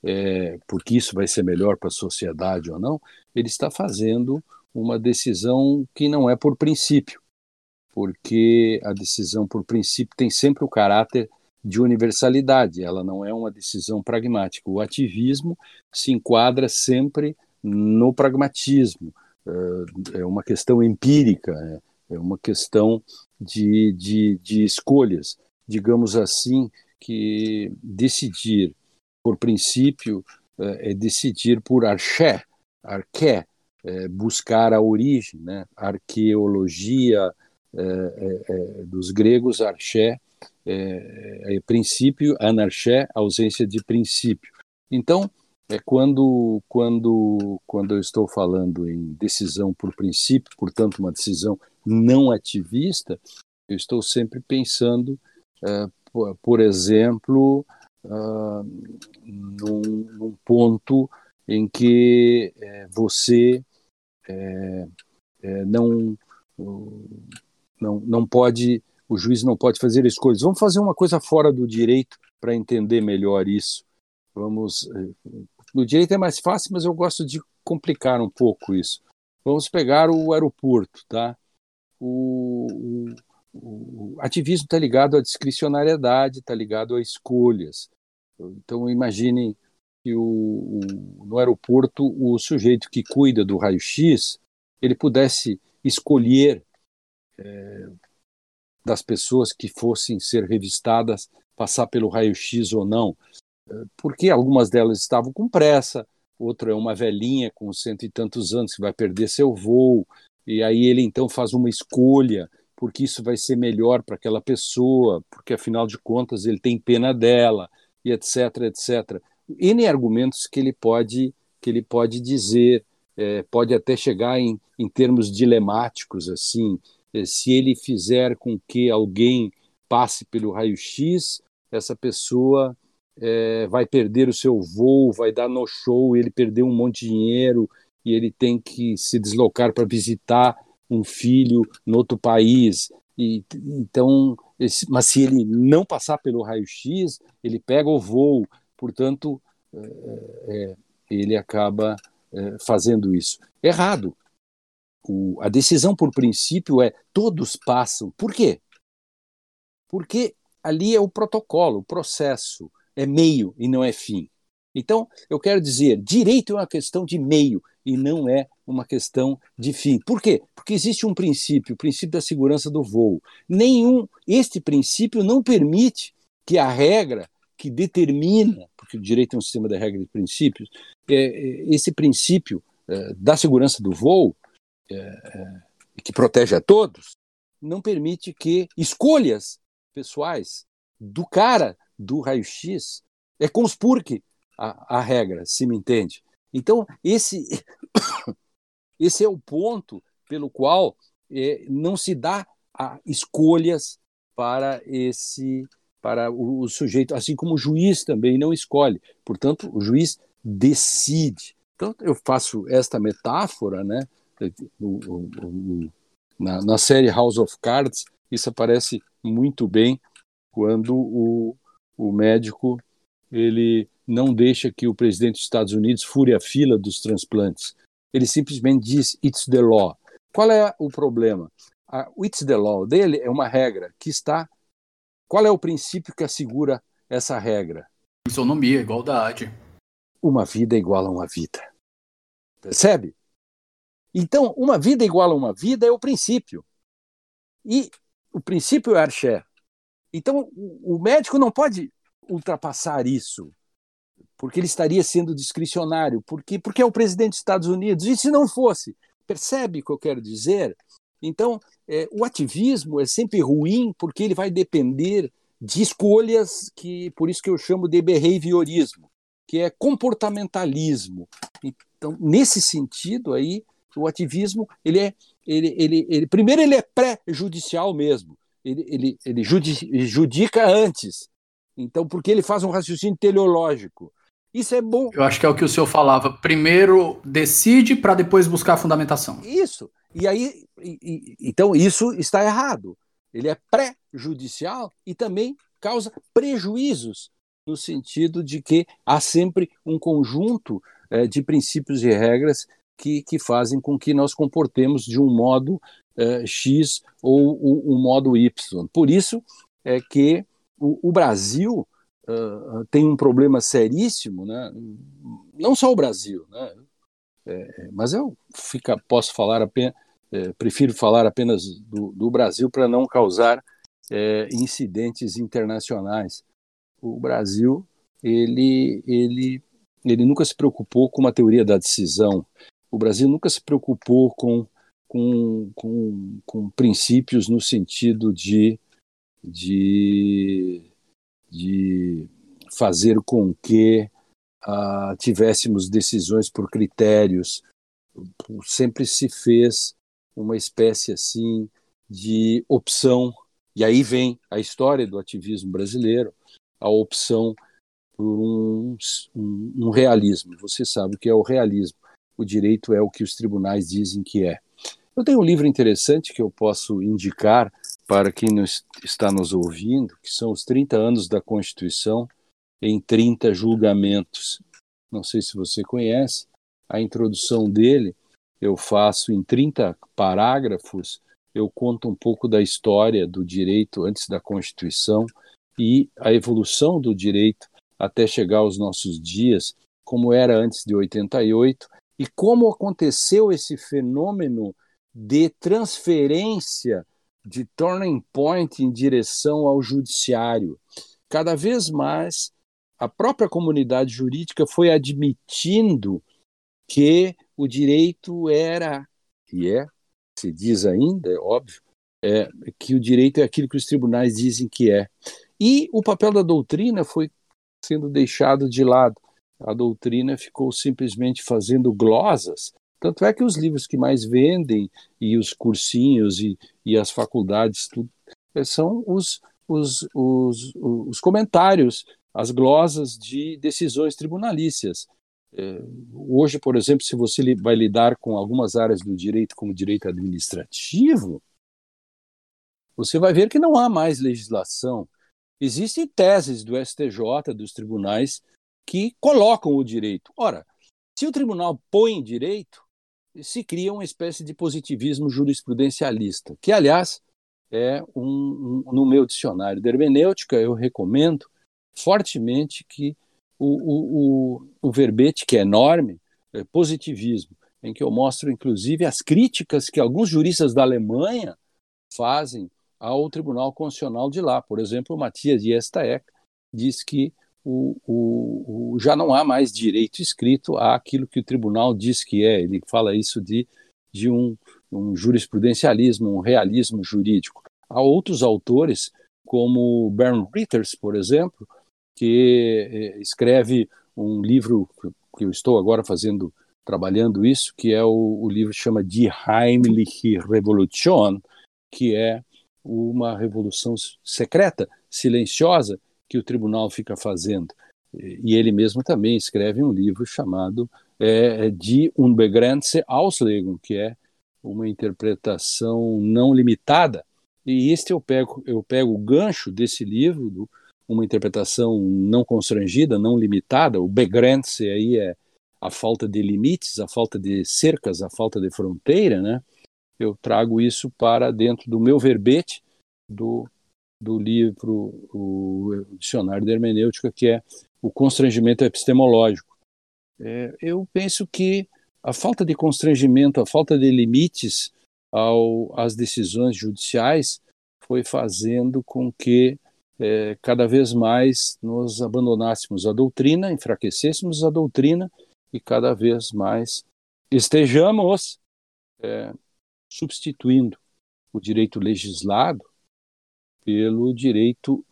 é, porque isso vai ser melhor para a sociedade ou não, ele está fazendo uma decisão que não é por princípio porque a decisão por princípio tem sempre o caráter de universalidade, ela não é uma decisão pragmática. O ativismo se enquadra sempre no pragmatismo, é uma questão empírica, é uma questão de, de, de escolhas. Digamos assim, que decidir por princípio é decidir por arché, arqué, é buscar a origem, né? arqueologia, é, é, dos gregos, arché, é, princípio, anarché, ausência de princípio. Então, é quando, quando, quando eu estou falando em decisão por princípio, portanto, uma decisão não ativista, eu estou sempre pensando, é, por, exemplo, uh, num, num, ponto em que é, você é, não não, não pode, o juiz não pode fazer escolhas. Vamos fazer uma coisa fora do direito para entender melhor isso. Vamos, eh, no direito é mais fácil, mas eu gosto de complicar um pouco isso. Vamos pegar o aeroporto, tá? O, o, o ativismo está ligado à discricionariedade, está ligado a escolhas. Então, imagine que o, no aeroporto o sujeito que cuida do raio-x ele pudesse escolher é, das pessoas que fossem ser revistadas passar pelo raio-x ou não, porque algumas delas estavam com pressa, outra é uma velhinha com cento e tantos anos que vai perder seu voo, e aí ele então faz uma escolha, porque isso vai ser melhor para aquela pessoa, porque afinal de contas ele tem pena dela, e etc, etc. N argumentos que ele pode, que ele pode dizer, é, pode até chegar em, em termos dilemáticos, assim, é, se ele fizer com que alguém passe pelo raio-x, essa pessoa é, vai perder o seu voo, vai dar no show, ele perdeu um monte de dinheiro e ele tem que se deslocar para visitar um filho no outro país. E, então, esse, mas se ele não passar pelo raio-x, ele pega o voo. Portanto, é, é, ele acaba é, fazendo isso. Errado. O, a decisão por princípio é todos passam. Por quê? Porque ali é o protocolo, o processo, é meio e não é fim. Então, eu quero dizer, direito é uma questão de meio e não é uma questão de fim. Por quê? Porque existe um princípio, o princípio da segurança do voo. Nenhum, este princípio não permite que a regra que determina, porque o direito é um sistema de regras e princípios, é, é, esse princípio é, da segurança do voo, é, é, que protege a todos, não permite que escolhas pessoais do cara do raio-x é conspurque a, a regra, se me entende. Então, esse, esse é o ponto pelo qual é, não se dá escolhas para esse para o, o, sujeito, assim como o juiz também não escolhe. Portanto, o juiz decide. Então, eu faço esta metáfora, né? na, na série House of Cards, isso aparece muito bem quando o, o médico ele não deixa que o presidente dos Estados Unidos fure a fila dos transplantes. Ele simplesmente diz it's the law. Qual é o problema? A, o it's the law dele é uma regra que está. Qual é o princípio que assegura essa regra? Isonomia, igualdade. Uma vida é igual a uma vida. Percebe? Então, uma vida igual a uma vida é o princípio. E o princípio é Archer. Então, o médico não pode ultrapassar isso, porque ele estaria sendo discricionário, porque, porque é o presidente dos Estados Unidos. E se não fosse? Percebe o que eu quero dizer? Então, é, o ativismo é sempre ruim porque ele vai depender de escolhas que, por isso que eu chamo de behaviorismo, que é comportamentalismo. Então, nesse sentido aí, o ativismo ele é ele, ele, ele primeiro ele é pré-judicial mesmo ele, ele, ele judica antes. Então, porque ele faz um raciocínio teleológico. Isso é bom. Eu acho que é o que o senhor falava. Primeiro decide para depois buscar a fundamentação. Isso. E aí, e, e, então isso está errado. Ele é pré-judicial e também causa prejuízos no sentido de que há sempre um conjunto é, de princípios e regras que, que fazem com que nós comportemos de um modo uh, X ou o, o, modo Y. Por isso é que o, o Brasil uh, tem um problema seríssimo, né? não só o Brasil, né? É, mas eu fica, posso falar apenas, é, prefiro falar apenas do, do Brasil para não causar é, incidentes internacionais. O Brasil ele, ele, ele nunca se preocupou com uma teoria da decisão. O Brasil nunca se preocupou com com, com, com princípios no sentido de, de, de fazer com que uh, tivéssemos decisões por critérios. Sempre se fez uma espécie assim de opção, e aí vem a história do ativismo brasileiro, a opção por um, um, um realismo. Você sabe o que é o realismo. O direito é o que os tribunais dizem que é. Eu tenho um livro interessante que eu posso indicar para quem nos, está nos ouvindo, que são os 30 anos da Constituição em 30 julgamentos. Não sei se você conhece, a introdução dele eu faço em 30 parágrafos, eu conto um pouco da história do direito antes da Constituição e a evolução do direito até chegar aos nossos dias, como era antes de 88 e como aconteceu esse fenômeno de transferência de turning point em direção ao judiciário. Cada vez mais a própria comunidade jurídica foi admitindo que o direito era, e é, se diz ainda, é óbvio, é, que o direito é aquilo que os tribunais dizem que é. E o papel da doutrina foi sendo deixado de lado. A doutrina ficou simplesmente fazendo glosas. Tanto é que os livros que mais vendem, e os cursinhos, e, e as faculdades, tudo, é, são os, os, os, os comentários, as glosas de decisões tribunalícias. É, hoje, por exemplo, se você vai lidar com algumas áreas do direito, como direito administrativo, você vai ver que não há mais legislação. Existem teses do STJ, dos tribunais, que colocam o direito. Ora, se o tribunal põe direito, se cria uma espécie de positivismo jurisprudencialista, que, aliás, é um, um no meu dicionário de hermenêutica, eu recomendo fortemente que o, o, o, o verbete, que é enorme, é positivismo, em que eu mostro, inclusive, as críticas que alguns juristas da Alemanha fazem ao Tribunal Constitucional de lá. Por exemplo, o Matias de Estaek diz que o, o, o, já não há mais direito escrito àquilo que o tribunal diz que é. Ele fala isso de, de um, um jurisprudencialismo, um realismo jurídico. Há outros autores, como Bernd Ritters, por exemplo, que eh, escreve um livro que eu estou agora fazendo, trabalhando isso, que é o, o livro que chama Die Heimliche Revolution, que é uma revolução secreta, silenciosa, que o tribunal fica fazendo. E ele mesmo também escreve um livro chamado é, Die Unbegrenzte Auslegung, que é uma interpretação não limitada. E este eu pego, eu pego o gancho desse livro, do, uma interpretação não constrangida, não limitada. O Begrenze aí é a falta de limites, a falta de cercas, a falta de fronteira, né? Eu trago isso para dentro do meu verbete do, do livro, o Dicionário de Hermenêutica, que é o constrangimento epistemológico. É, eu penso que a falta de constrangimento, a falta de limites ao, às decisões judiciais foi fazendo com que é, cada vez mais nos abandonássemos a doutrina, enfraquecêssemos a doutrina e cada vez mais estejamos é, substituindo o direito legislado pelo direito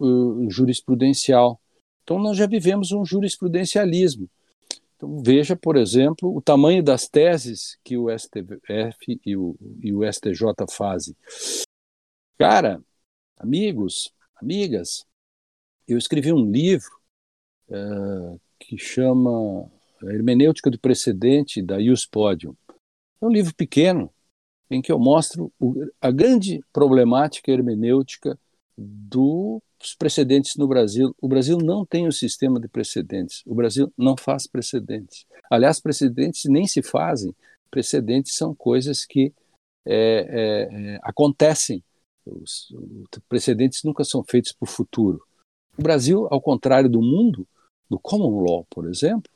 uh, jurisprudencial. Então, nós já vivemos um jurisprudencialismo. Então, veja, por exemplo, o tamanho das teses que o STF e o, e o STJ fazem. Cara, amigos, amigas, eu escrevi um livro uh, que chama Hermenêutica do Precedente da Ius Podium. É um livro pequeno em que eu mostro o, a grande problemática hermenêutica dos precedentes no Brasil. O Brasil não tem um sistema de precedentes. O Brasil não faz precedentes. Aliás, precedentes nem se fazem. Precedentes são coisas que é, é, é, acontecem os, os precedentes nunca são feitos para o futuro. O Brasil, ao contrário do mundo, do common law, por exemplo,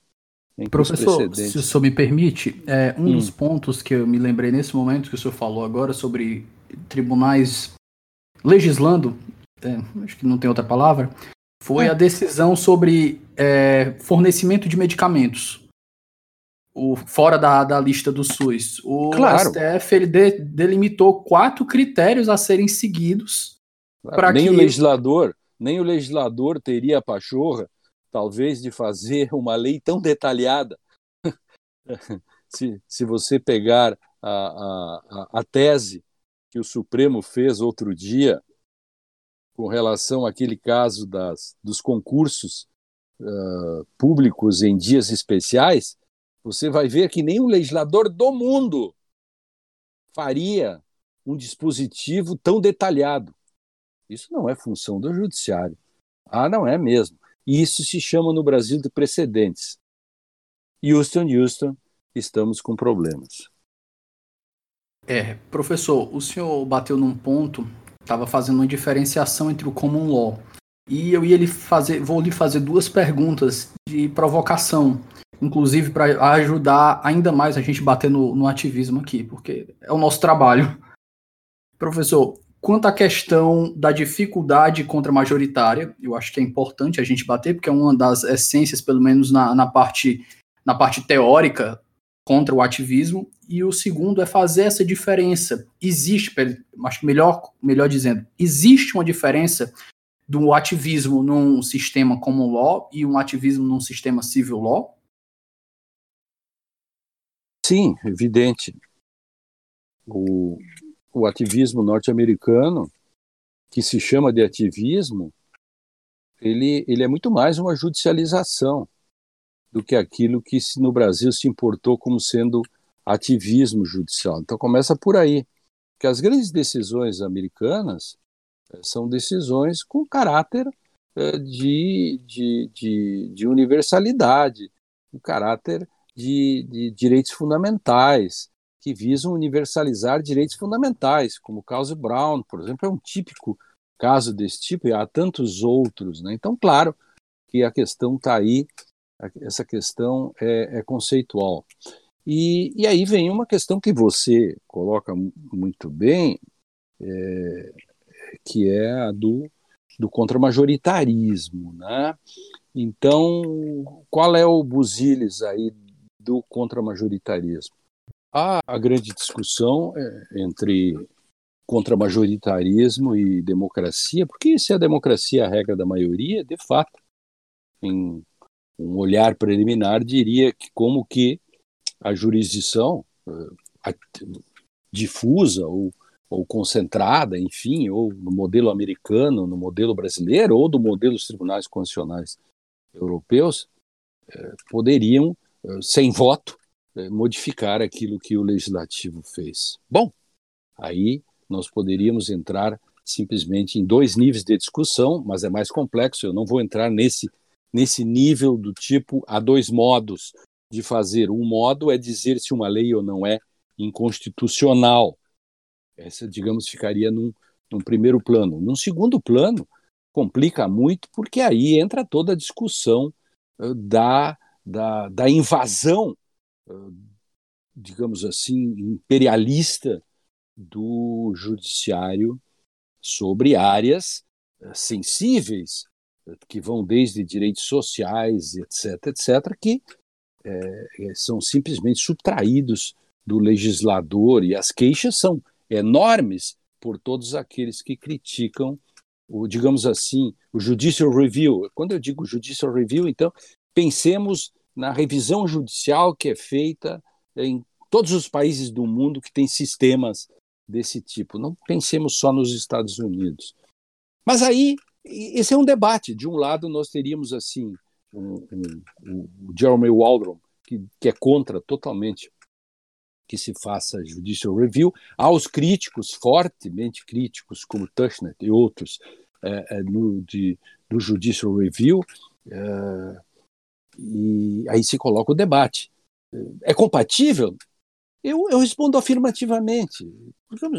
Professor, se o senhor me permite, é, um hum. dos pontos que eu me lembrei nesse momento que o senhor falou agora sobre tribunais legislando, é, acho que não tem outra palavra, foi é. a decisão sobre é, fornecimento de medicamentos o, fora da, da lista do SUS. O claro. STF ele de, delimitou quatro critérios a serem seguidos. Claro, nem que... o legislador, nem o legislador teria a pachorra, talvez, de fazer uma lei tão detalhada. se, se você pegar a, a, a tese que o Supremo fez outro dia com relação àquele caso das, dos concursos uh, públicos em dias especiais, você vai ver que nenhum legislador do mundo faria um dispositivo tão detalhado. Isso não é função do judiciário. Ah, não é mesmo. E isso se chama no Brasil de precedentes. Houston, Houston, estamos com problemas. É, professor, o senhor bateu num ponto, estava fazendo uma diferenciação entre o common law. E eu ia lhe fazer, vou lhe fazer duas perguntas de provocação, inclusive para ajudar ainda mais a gente bater no, no ativismo aqui, porque é o nosso trabalho. Professor, quanto à questão da dificuldade contra majoritária, eu acho que é importante a gente bater, porque é uma das essências, pelo menos na, na parte na parte teórica contra o ativismo, e o segundo é fazer essa diferença. Existe, acho que melhor, melhor dizendo, existe uma diferença do ativismo num sistema como law e um ativismo num sistema civil law? Sim, evidente. O, o ativismo norte-americano, que se chama de ativismo, ele, ele é muito mais uma judicialização do que aquilo que no Brasil se importou como sendo ativismo judicial. Então começa por aí, que as grandes decisões americanas eh, são decisões com caráter eh, de, de, de, de universalidade, um caráter de, de direitos fundamentais, que visam universalizar direitos fundamentais, como o caso Brown, por exemplo, é um típico caso desse tipo, e há tantos outros. Né? Então, claro que a questão está aí essa questão é, é conceitual. E, e, aí vem uma questão que você coloca muito bem, é, que é a do, do contramajoritarismo. Né? Então, qual é o busilis aí do contramajoritarismo? Há a grande discussão é, entre contramajoritarismo e democracia, porque se a democracia é a regra da maioria, de fato, em um olhar preliminar diria que como que a jurisdição eh, difusa ou, ou concentrada, enfim, ou no modelo americano, no modelo brasileiro, ou do modelo dos tribunais constitucionais europeus, eh, poderiam, eh, sem voto, modificar aquilo que o legislativo fez. Bom, aí nós poderíamos entrar simplesmente em dois níveis de discussão, mas é mais complexo, eu não vou entrar nesse nesse nível do tipo há dois modos de fazer. Um modo é dizer se uma lei ou não é inconstitucional. Essa, digamos, ficaria num, num primeiro plano. Num segundo plano, complica muito, porque aí entra toda a discussão da, da, da invasão, digamos assim, imperialista do judiciário sobre áreas uh, sensíveis que vão desde direitos sociais, etc., etc., que é, são simplesmente subtraídos do legislador e as queixas são enormes por todos aqueles que criticam o, digamos assim, o judicial review. Quando eu digo judicial review, então pensemos na revisão judicial que é feita em todos os países do mundo que têm sistemas desse tipo. Não pensemos só nos Estados Unidos. Mas aí esse é um debate. De um lado, nós teríamos assim um, um, um, o Jeremy Waldron, que, que é contra totalmente que se faça judicial review, aos críticos, fortemente críticos, como Tushnet e outros, é, é, no, de, do judicial review, é, e aí se coloca o debate. É compatível? Eu, eu respondo afirmativamente.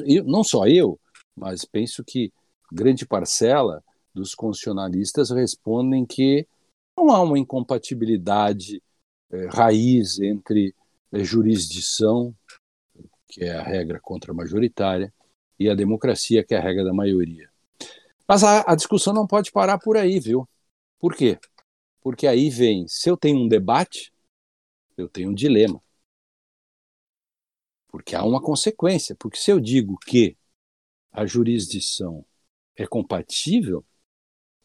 Eu, não só eu, mas penso que grande parcela dos constitucionalistas respondem que não há uma incompatibilidade é, raiz entre a jurisdição, que é a regra contra-majoritária, e a democracia, que é a regra da maioria. Mas a, a discussão não pode parar por aí, viu? Por quê? Porque aí vem, se eu tenho um debate, eu tenho um dilema. Porque há uma consequência. Porque se eu digo que a jurisdição é compatível,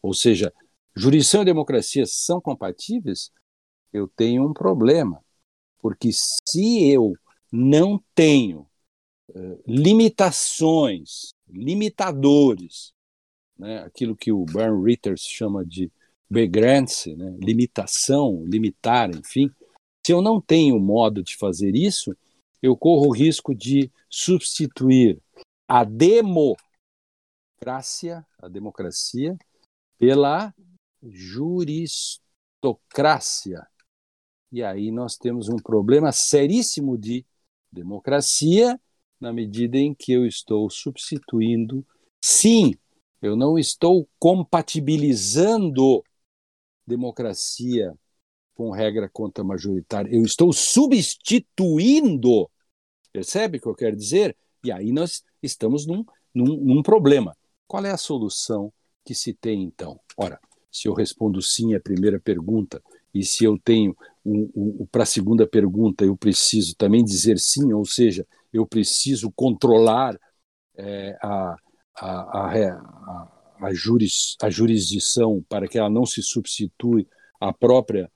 ou seja, jurisdição e democracia são compatíveis, eu tenho um problema. Porque se eu não tenho uh, limitações, limitadores, né, aquilo que o Bern Ritters chama de Begrance, né, limitação, limitar, enfim, se eu não tenho modo de fazer isso, eu corro o risco de substituir a democracia, a democracia, pela juristocracia. E aí nós temos um problema seríssimo de democracia na medida em que eu estou substituindo, sim, eu não estou compatibilizando democracia com regra contra majoritária, eu estou substituindo. Percebe o que eu quero dizer? E aí nós estamos num, num, num problema. Qual é a solução que se tem então? Ora, se eu respondo sim à primeira pergunta, e se eu tenho um, um, para a segunda pergunta, eu preciso também dizer sim, ou seja, eu preciso controlar é, a, a, a, a, juris, a jurisdição para que ela não se substitui à própria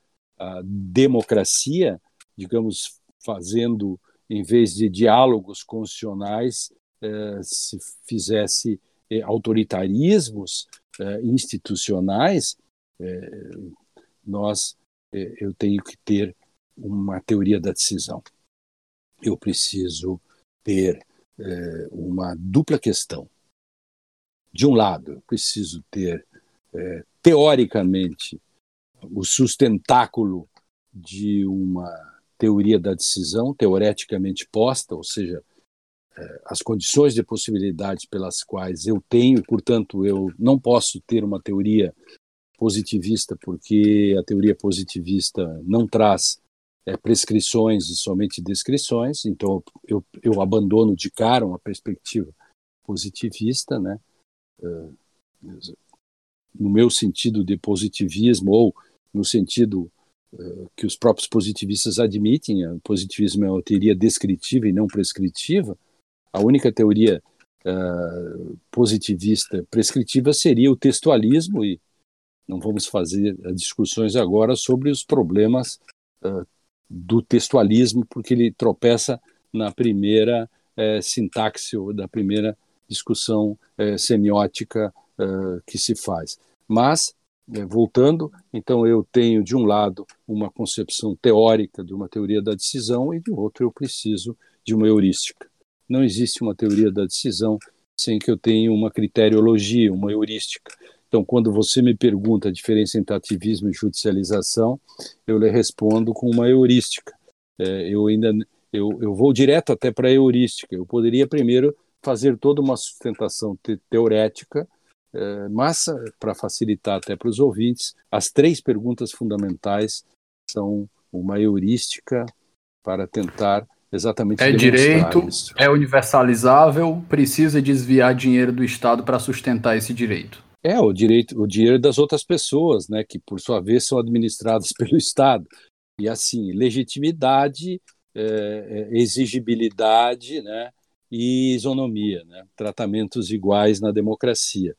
democracia, digamos, fazendo, em vez de diálogos constitucionais, é, se fizesse é, autoritarismos é, institucionais, é, nós é, eu tenho que ter uma teoria da decisão. Eu preciso ter é, uma dupla questão. De um lado, eu preciso ter, é, teoricamente, o sustentáculo de uma teoria da decisão, teoreticamente posta, ou seja, é, as condições de possibilidades pelas quais eu tenho, portanto, eu não posso ter uma teoria positivista, porque a teoria positivista não traz é, prescrições e somente descrições, então eu, eu abandono de cara uma perspectiva positivista, né? Uh, no meu sentido de positivismo, ou no sentido uh, que os próprios positivistas admitem, o positivismo é uma teoria descritiva e não prescritiva, a única teoria positivista prescritiva seria o textualismo, e não vamos fazer discussões agora sobre os problemas do textualismo, porque ele tropeça na primeira sintaxe ou da primeira discussão uh, semiótica que se faz. Mas, voltando, então eu tenho de um lado uma concepção teórica de uma teoria da decisão e do outro eu preciso de uma heurística. Não existe uma teoria da decisão sem que eu tenha uma criteriologia, uma heurística. Então, quando você me pergunta a diferença entre ativismo e judicialização, eu lhe respondo com uma heurística. É, eu ainda eu, eu vou direto até para a heurística. Eu poderia primeiro fazer toda uma sustentação te teorética, é, mas para facilitar até para os ouvintes, as três perguntas fundamentais são uma heurística para tentar exatamente é direito, isso. é universalizável, precisa desviar dinheiro do Estado para sustentar esse direito. É, o direito, o dinheiro das outras pessoas, né, que por sua vez são administradas pelo Estado. E assim, legitimidade, é, é, exigibilidade, né, e isonomia, né, tratamentos iguais na democracia.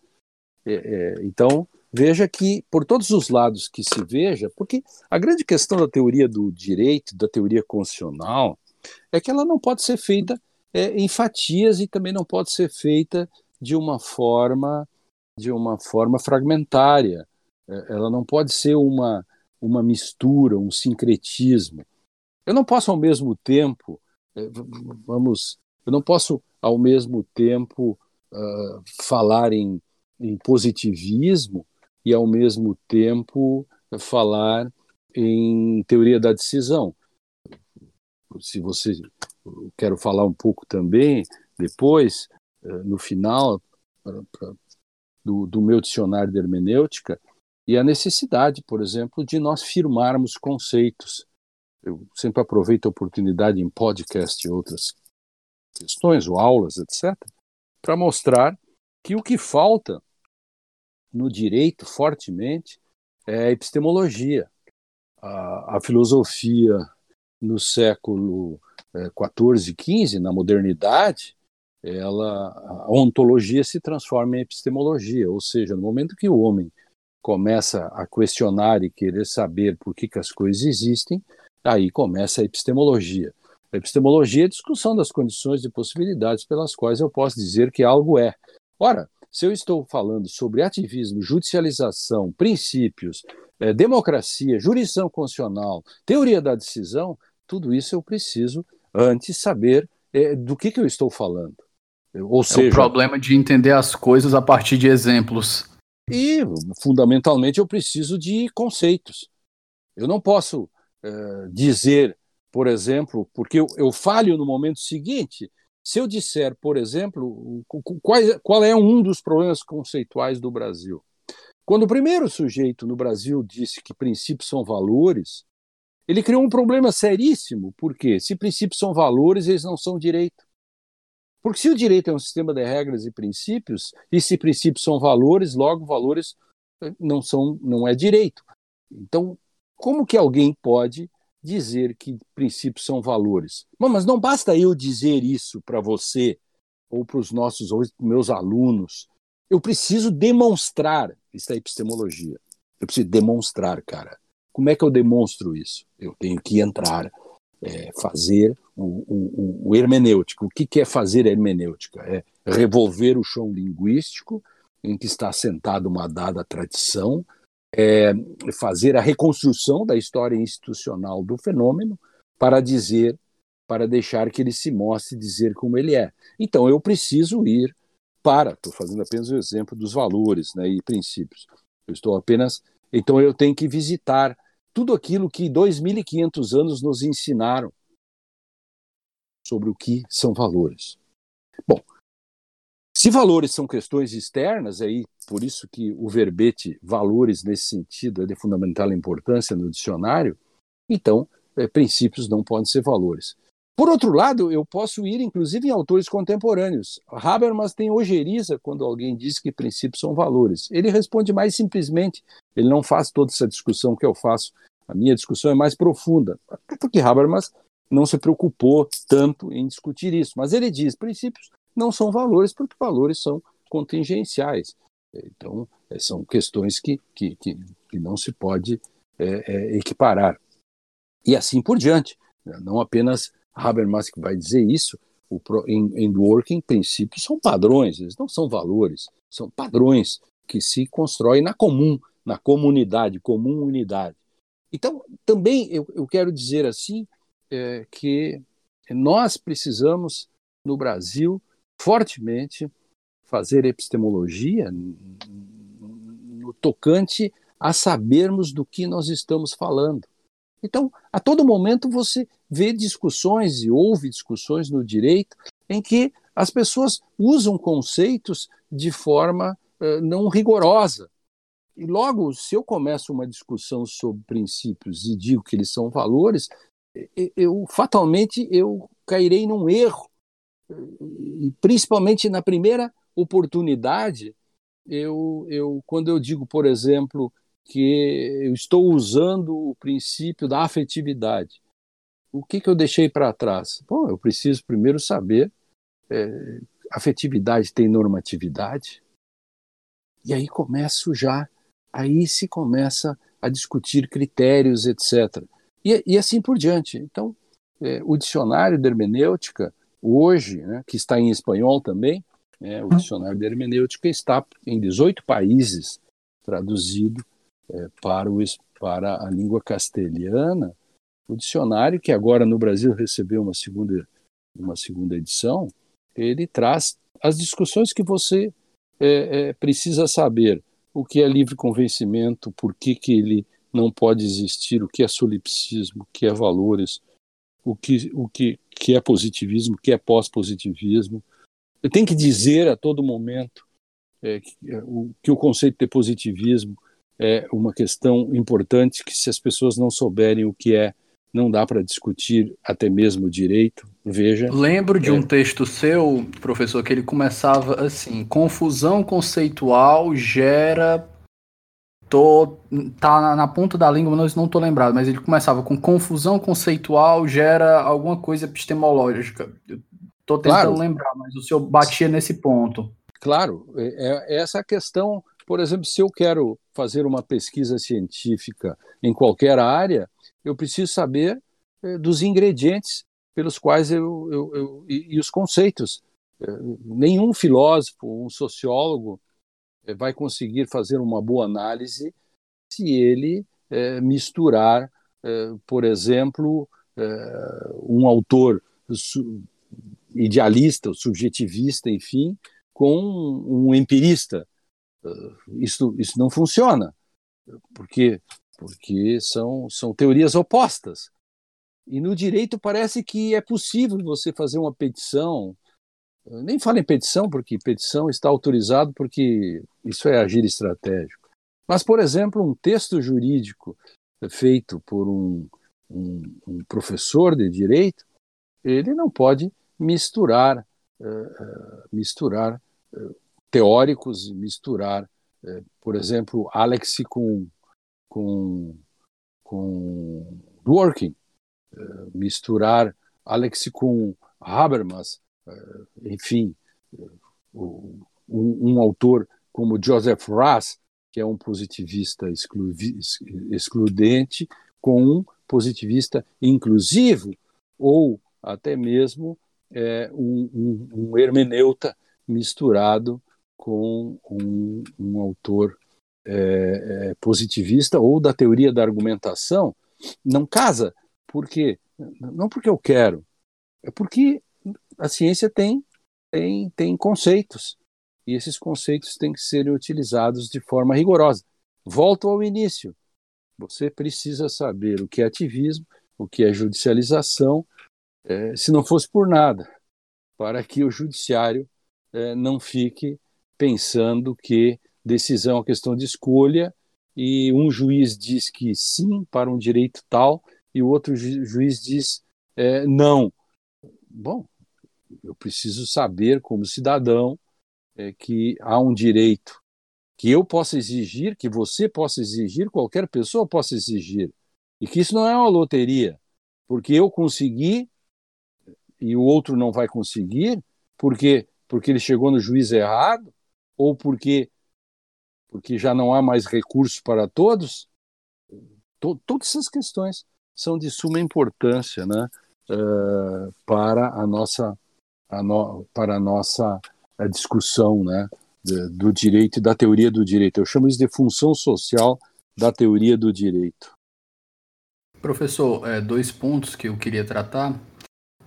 É, é, então, veja que por todos os lados que se veja, porque a grande questão da teoria do direito, da teoria constitucional, é que ela não pode ser feita é, em fatias e também não pode ser feita de uma forma de uma forma fragmentária. É, ela não pode ser uma, uma mistura, um sincretismo. Eu não posso ao mesmo tempo, é, vamos, eu não posso ao mesmo tempo uh, falar em, em positivismo e ao mesmo tempo falar em teoria da decisão. Se você quero falar um pouco também depois, no final, do, do meu dicionário de hermenêutica e a necessidade, por exemplo, de nós firmarmos conceitos. Eu sempre aproveito a oportunidade em podcast e outras questões, ou aulas, etc., para mostrar que o que falta no direito, fortemente, é a epistemologia. A, a filosofia no século XIV e XV, na modernidade, ela, a ontologia se transforma em epistemologia, ou seja, no momento que o homem começa a questionar e querer saber por que, que as coisas existem, aí começa a epistemologia. Epistemologia é a discussão das condições e possibilidades pelas quais eu posso dizer que algo é. Ora, se eu estou falando sobre ativismo, judicialização, princípios, é, democracia, jurisdição constitucional, teoria da decisão, tudo isso eu preciso antes saber é, do que, que eu estou falando. Ou seja, é o problema de entender as coisas a partir de exemplos. E, fundamentalmente, eu preciso de conceitos. Eu não posso dizer, por exemplo, porque eu, eu falho no momento seguinte, Se eu disser, por exemplo, qual, qual é um dos problemas conceituais do Brasil? Quando o primeiro sujeito no Brasil disse que princípios são valores, ele criou um problema seríssimo, porque se princípios são valores, eles não são direito. Porque se o direito é um sistema de regras e princípios, e se princípios são valores, logo valores eh, não são não é direito. Então, como que alguém pode dizer que princípios são valores? Mas não basta eu dizer isso para você ou para os nossos ou meus alunos. Eu preciso demonstrar. Isso é epistemologia. Eu preciso demonstrar, cara. Como é que eu demonstro isso? Eu tenho que entrar, é, fazer o, o, o, hermenêutico. O que, que é fazer hermenêutica? É revolver o chão linguístico em que está sentada uma dada tradição, é fazer a reconstrução da história institucional do fenômeno para dizer, para deixar que ele se mostre dizer como ele é. Então eu preciso ir para, estou fazendo apenas o exemplo dos valores né, e princípios. Eu estou apenas, então eu tenho que visitar tudo aquilo que 2.500 anos nos ensinaram sobre o que são valores. Bom, se valores são questões externas, aí por isso que o verbete valores nesse sentido é de fundamental importância no dicionário, então é, princípios não podem ser valores. Por outro lado, eu posso ir inclusive em autores contemporâneos. Habermas tem ojeriza quando alguém diz que princípios são valores. Ele responde mais simplesmente, ele não faz toda essa discussão que eu faço a minha discussão é mais profunda, porque Habermas não se preocupou tanto em discutir isso. Mas ele diz: princípios não são valores, porque valores são contingenciais. Então, é, são questões que, que, que, que não se pode é, é, equiparar. E assim por diante. Não apenas Habermas que vai dizer isso, o, em, em working, princípios são padrões, eles não são valores, são padrões que se constroem na comum, na comunidade, comum unidade. Então, também eu, eu quero dizer assim é, que nós precisamos, no Brasil, fortemente fazer epistemologia no tocante a sabermos do que nós estamos falando. Então, a todo momento você vê discussões e ouve discussões no direito em que as pessoas usam conceitos de forma uh, não rigorosa. E logo, se eu começo uma discussão sobre princípios e digo que eles são valores, eu fatalmente eu cairei num erro. E principalmente na primeira oportunidade, eu, eu quando eu digo, por exemplo, que eu estou usando o princípio da afetividade, o que, que eu deixei para trás? Bom, eu preciso primeiro saber é, afetividade tem normatividade? E aí começo já aí se começa a discutir critérios, etc. E, e assim por diante. Então, é, o dicionário de hermenêutica, hoje, né, que está em espanhol também, é, o dicionário de hermenêutica está em 18 países traduzido é, para, o, para a língua castelhana. O dicionário, que agora no Brasil recebeu uma segunda, uma segunda edição, ele traz as discussões que você é, é, precisa saber o que é livre convencimento, por que, que ele não pode existir, o que é solipsismo, o que é valores, o que, o que, que é positivismo, o que é pós-positivismo. Eu tenho que dizer a todo momento é, que, é, o, que o conceito de positivismo é uma questão importante que se as pessoas não souberem o que é não dá para discutir até mesmo direito. Veja. Lembro de é. um texto seu, professor, que ele começava assim: confusão conceitual gera. Tô, tá na, na ponta da língua, mas não estou lembrado, mas ele começava com confusão conceitual gera alguma coisa epistemológica. Estou tentando claro. lembrar, mas o senhor batia nesse ponto. Claro, é, é essa questão, por exemplo, se eu quero fazer uma pesquisa científica em qualquer área, eu preciso saber eh, dos ingredientes pelos quais eu, eu, eu e, e, os conceitos. Eh, nenhum filósofo, um sociólogo vai conseguir fazer uma boa análise se ele misturar, por exemplo, um autor idealista, subjetivista, enfim, com um empirista. Isso, isso não funciona, porque porque são, são teorias opostas. E no direito parece que é possível você fazer uma petição nem falo em petição, porque petição está autorizado porque isso é agir estratégico. Mas, por exemplo, um texto jurídico feito por um, um, um professor de direito, ele não pode misturar, uh, misturar uh, teóricos, misturar, uh, por exemplo, Alex com, com, com Dworkin, misturar Alex com Habermas, enfim, um, um, autor como Joseph Russ, que é um positivista exclu excludente, com um positivista inclusivo, ou até mesmo é, um, um, um, hermeneuta misturado com um, um autor é, é, positivista ou da teoria da argumentação, não casa, porque não porque eu quero, é porque a ciência tem, tem, tem conceitos, e esses conceitos têm que ser utilizados de forma rigorosa. Volto ao início. Você precisa saber o que é ativismo, o que é judicialização, é, se não fosse por nada, para que o judiciário é, não fique pensando que decisão é uma questão de escolha e um juiz diz que sim para um direito tal e o outro ju juiz diz é, não. Bom, eu preciso saber, como cidadão, é, que há um direito que eu possa exigir, que você possa exigir, qualquer pessoa possa exigir, e que isso não é uma loteria, porque eu consegui e o outro não vai conseguir, porque porque ele chegou no juiz errado ou porque porque já não há mais recursos para todos. To, todas essas questões são de suma importância, né, uh, para a nossa a no, para a nossa a discussão, né, do direito e da teoria do direito. Eu chamo isso de função social da teoria do direito. Professor, é, dois pontos que eu queria tratar.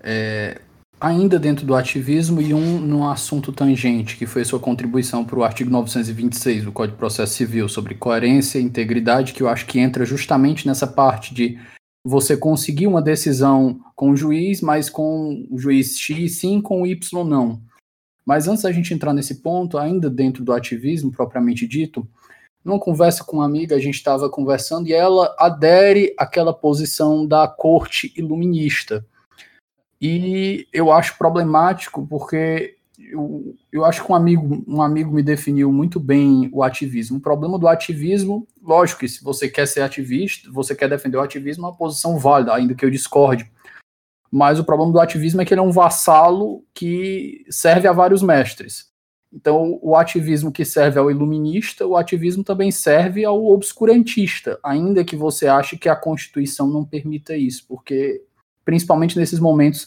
É, ainda dentro do ativismo e um no assunto tangente, que foi sua contribuição para o artigo 926 do Código de Processo Civil sobre coerência e integridade, que eu acho que entra justamente nessa parte de você conseguir uma decisão com o juiz, mas com o juiz X sim, com o Y não. Mas antes da gente entrar nesse ponto, ainda dentro do ativismo propriamente dito, numa conversa com uma amiga, a gente estava conversando e ela adere àquela posição da corte iluminista. E eu acho problemático porque eu, eu acho que um amigo, um amigo me definiu muito bem o ativismo. O problema do ativismo, lógico que se você quer ser ativista, você quer defender o ativismo, é uma posição válida, ainda que eu discorde. Mas o problema do ativismo é que ele é um vassalo que serve a vários mestres. Então, o ativismo que serve ao iluminista, o ativismo também serve ao obscurantista, ainda que você ache que a Constituição não permita isso, porque, principalmente nesses momentos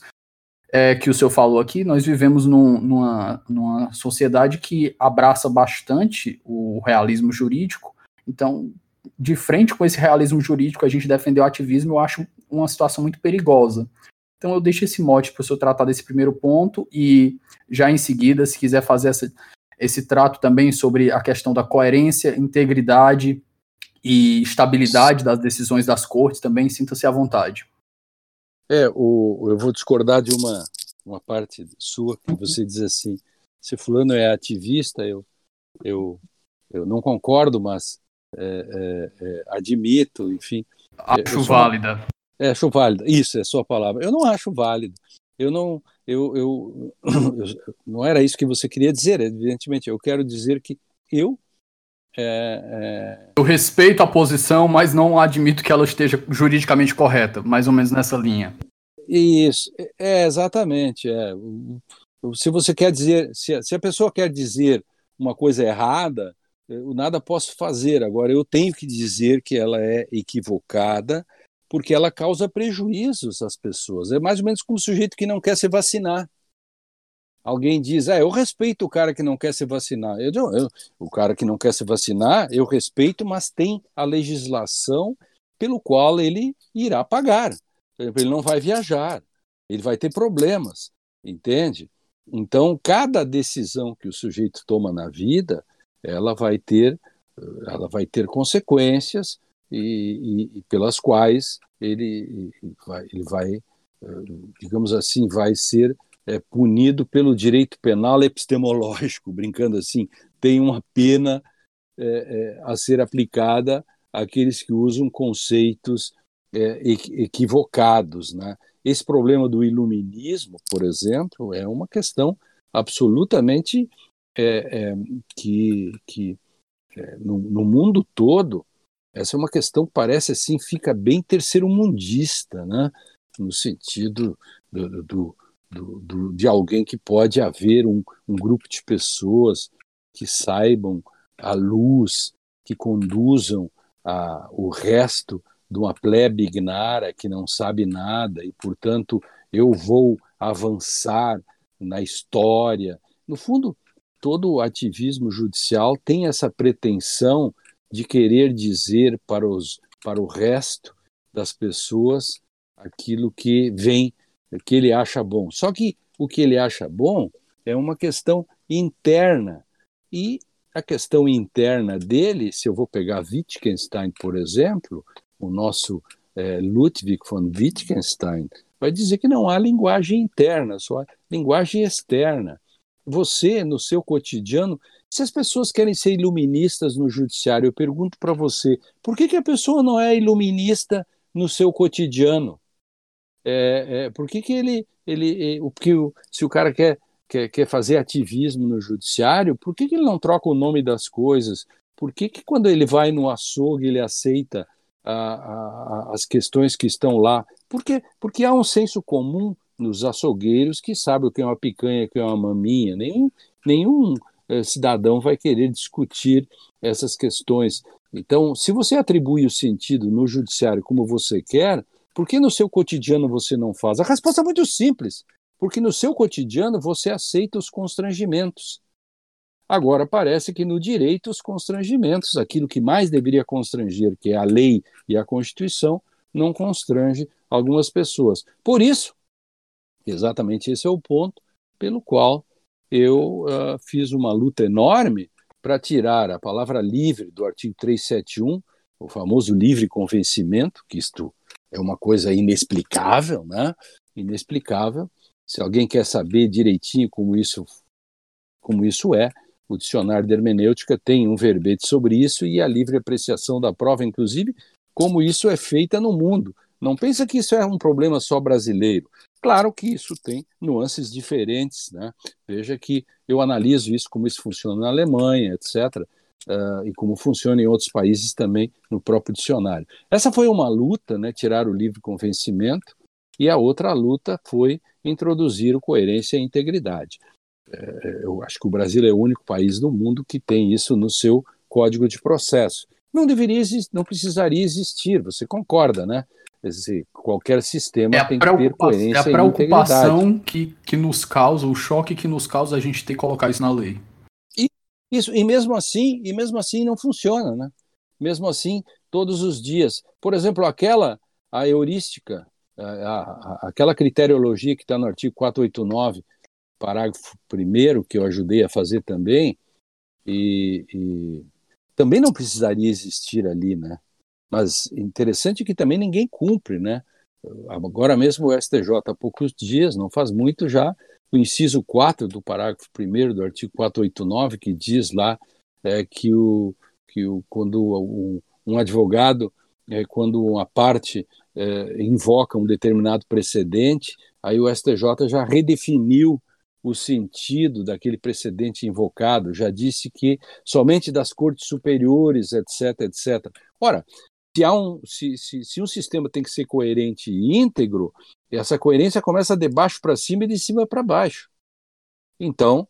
é, que o senhor falou aqui, nós vivemos num, numa, numa sociedade que abraça bastante o realismo jurídico, então, de frente com esse realismo jurídico, a gente defender o ativismo, eu acho uma situação muito perigosa. Então eu deixo esse mote para o senhor tratar desse primeiro ponto e já em seguida, se quiser fazer essa, esse trato também sobre a questão da coerência, integridade e estabilidade das decisões das cortes, também sinta-se à vontade. É, o, eu vou discordar de uma, uma parte sua que você diz assim, se fulano é ativista, eu, eu, eu não concordo, mas é, é, é, admito, enfim. Acho válida. É, acho válido. Isso é a sua palavra. Eu não acho válido. Eu não, eu, eu, eu, não era isso que você queria dizer, evidentemente. Eu quero dizer que eu é, é... Eu respeito a posição, mas não admito que ela esteja juridicamente correta, mais ou menos nessa linha. Isso, é exatamente. É. Se você quer dizer, se a, se a pessoa quer dizer uma coisa errada, eu nada posso fazer. Agora, eu tenho que dizer que ela é equivocada porque ela causa prejuízos às pessoas. É mais ou menos como o sujeito que não quer se vacinar. Alguém diz, ah, eu respeito o cara que não quer se vacinar. Eu, eu, o cara que não quer se vacinar, eu respeito, mas tem a legislação pelo qual ele irá pagar. Ele não vai viajar, ele vai ter problemas, entende? Então, cada decisão que o sujeito toma na vida, ela vai ter, ela vai ter consequências e, e, e pelas quais ele vai, ele vai, digamos assim, vai ser é punido pelo direito penal epistemológico, brincando assim, tem uma pena é, é, a ser aplicada àqueles que usam conceitos é, equivocados. Né? Esse problema do iluminismo, por exemplo, é uma questão absolutamente é, que, que no, no, mundo todo, essa é uma questão que parece assim, fica bem terceiro-mundista, né? no sentido do, do, do, do, de alguém que pode haver um, um grupo de pessoas que saibam a luz, que conduzam a, o resto de uma plebe ignara que não sabe nada e, portanto, eu vou avançar na história. No fundo, todo o ativismo judicial tem essa pretensão de querer dizer para, os, para o resto das pessoas aquilo que vem, que ele acha bom. Só que o que ele acha bom é uma questão interna. E a questão interna dele, se eu vou pegar Wittgenstein, por exemplo, o nosso é, Ludwig von Wittgenstein, vai dizer que não há linguagem interna, só há linguagem externa. Você, no seu cotidiano, se as pessoas querem ser iluministas no judiciário, eu pergunto para você, por que, que a pessoa não é iluminista no seu cotidiano? É, é, por que, que ele, ele, o que se o cara quer, quer, quer fazer ativismo no judiciário, por que, que ele não troca o nome das coisas? Por que, que quando ele vai no açougue ele aceita a, a, as questões que estão lá. Porque, porque há um senso comum nos açougueiros que sabe o que é uma picanha, o que é uma maminha. Nenhum, nenhum eh, cidadão vai querer discutir essas questões. Então, se você atribui o sentido no judiciário como você quer, por que no seu cotidiano você não faz? A resposta é muito simples. Porque no seu cotidiano você aceita os constrangimentos. Agora, parece que no direito os constrangimentos, aquilo que mais deveria constranger, que é a lei e a Constituição, não constrange algumas pessoas. Por isso, exatamente esse é o ponto pelo qual eu uh, fiz uma luta enorme para tirar a palavra livre do artigo 371, o famoso livre convencimento, que isto é uma coisa inexplicável, né? Inexplicável. Se alguém quer saber direitinho como isso como isso é, o dicionário de hermenêutica tem um verbete sobre isso e a livre apreciação da prova, inclusive, como isso é feita no mundo. Não pensa que isso é um problema só brasileiro. Claro que isso tem nuances diferentes, né? Veja que eu analiso isso, como isso funciona na Alemanha, etc., uh, e como funciona em outros países também no próprio dicionário. Essa foi uma luta, né? Tirar o livre convencimento, e a outra luta foi introduzir o coerência e integridade. É, eu acho que o Brasil é o único país do mundo que tem isso no seu código de processo. Não deveria, não precisaria existir, você concorda, né? Qualquer sistema é tem que ter coerência. É a preocupação que, que nos causa, o choque que nos causa a gente ter que colocar isso na lei. Isso, e mesmo assim, e mesmo assim não funciona, né? Mesmo assim, todos os dias. Por exemplo, aquela a heurística, a, a, aquela criteriologia que está no artigo 489, parágrafo primeiro, que eu ajudei a fazer também, e, e também não precisaria existir ali, né? Mas interessante que também ninguém cumpre, né? Agora mesmo o STJ, há poucos dias, não faz muito já, o inciso 4 do parágrafo 1 do artigo 489, que diz lá é, que, o, que o, quando um, um advogado, é, quando uma parte é, invoca um determinado precedente, aí o STJ já redefiniu o sentido daquele precedente invocado, já disse que somente das cortes superiores, etc, etc. Ora, se, há um, se, se, se um sistema tem que ser coerente e íntegro, essa coerência começa de baixo para cima e de cima para baixo. Então,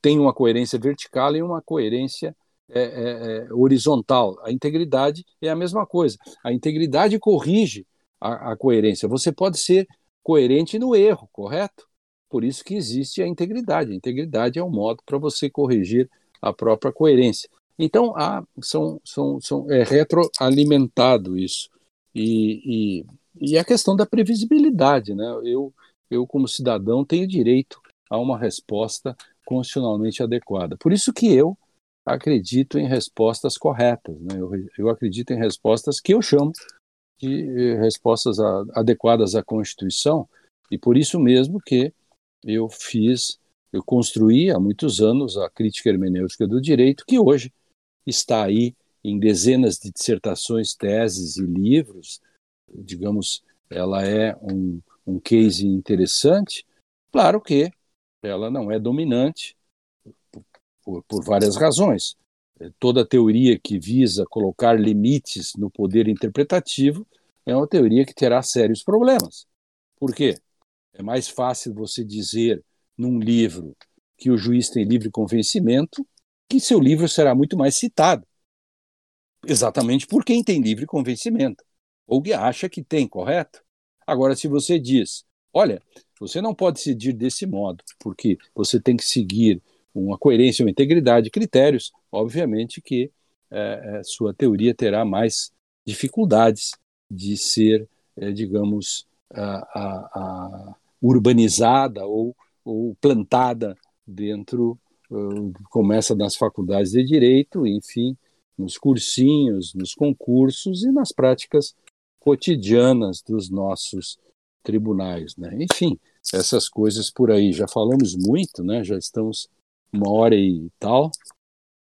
tem uma coerência vertical e uma coerência é, é, horizontal. A integridade é a mesma coisa. A integridade corrige a, a coerência. Você pode ser coerente no erro, correto? Por isso que existe a integridade. A integridade é um modo para você corrigir a própria coerência. Então, há, são, são, são, é retroalimentado isso. E, e, e a questão da previsibilidade. Né? Eu, eu, como cidadão, tenho direito a uma resposta constitucionalmente adequada. Por isso que eu acredito em respostas corretas. Né? Eu, eu acredito em respostas que eu chamo de respostas a, adequadas à Constituição, e por isso mesmo que eu fiz, eu construí há muitos anos a crítica hermenêutica do direito, que hoje está aí em dezenas de dissertações, teses e livros. Digamos, ela é um, um case interessante. Claro que ela não é dominante por, por várias razões. Toda teoria que visa colocar limites no poder interpretativo é uma teoria que terá sérios problemas. Por quê? É mais fácil você dizer num livro que o juiz tem livre convencimento que seu livro será muito mais citado. Exatamente por quem tem livre convencimento, ou que acha que tem, correto? Agora, se você diz, olha, você não pode decidir desse modo, porque você tem que seguir uma coerência, uma integridade de critérios, obviamente que é, é, sua teoria terá mais dificuldades de ser, é, digamos, a, a, a urbanizada ou, ou, plantada dentro, começa nas faculdades de direito, enfim, nos cursinhos, nos concursos e nas práticas cotidianas dos nossos tribunais, né? Enfim, essas coisas por aí. Já falamos muito, né? Já estamos uma hora e tal.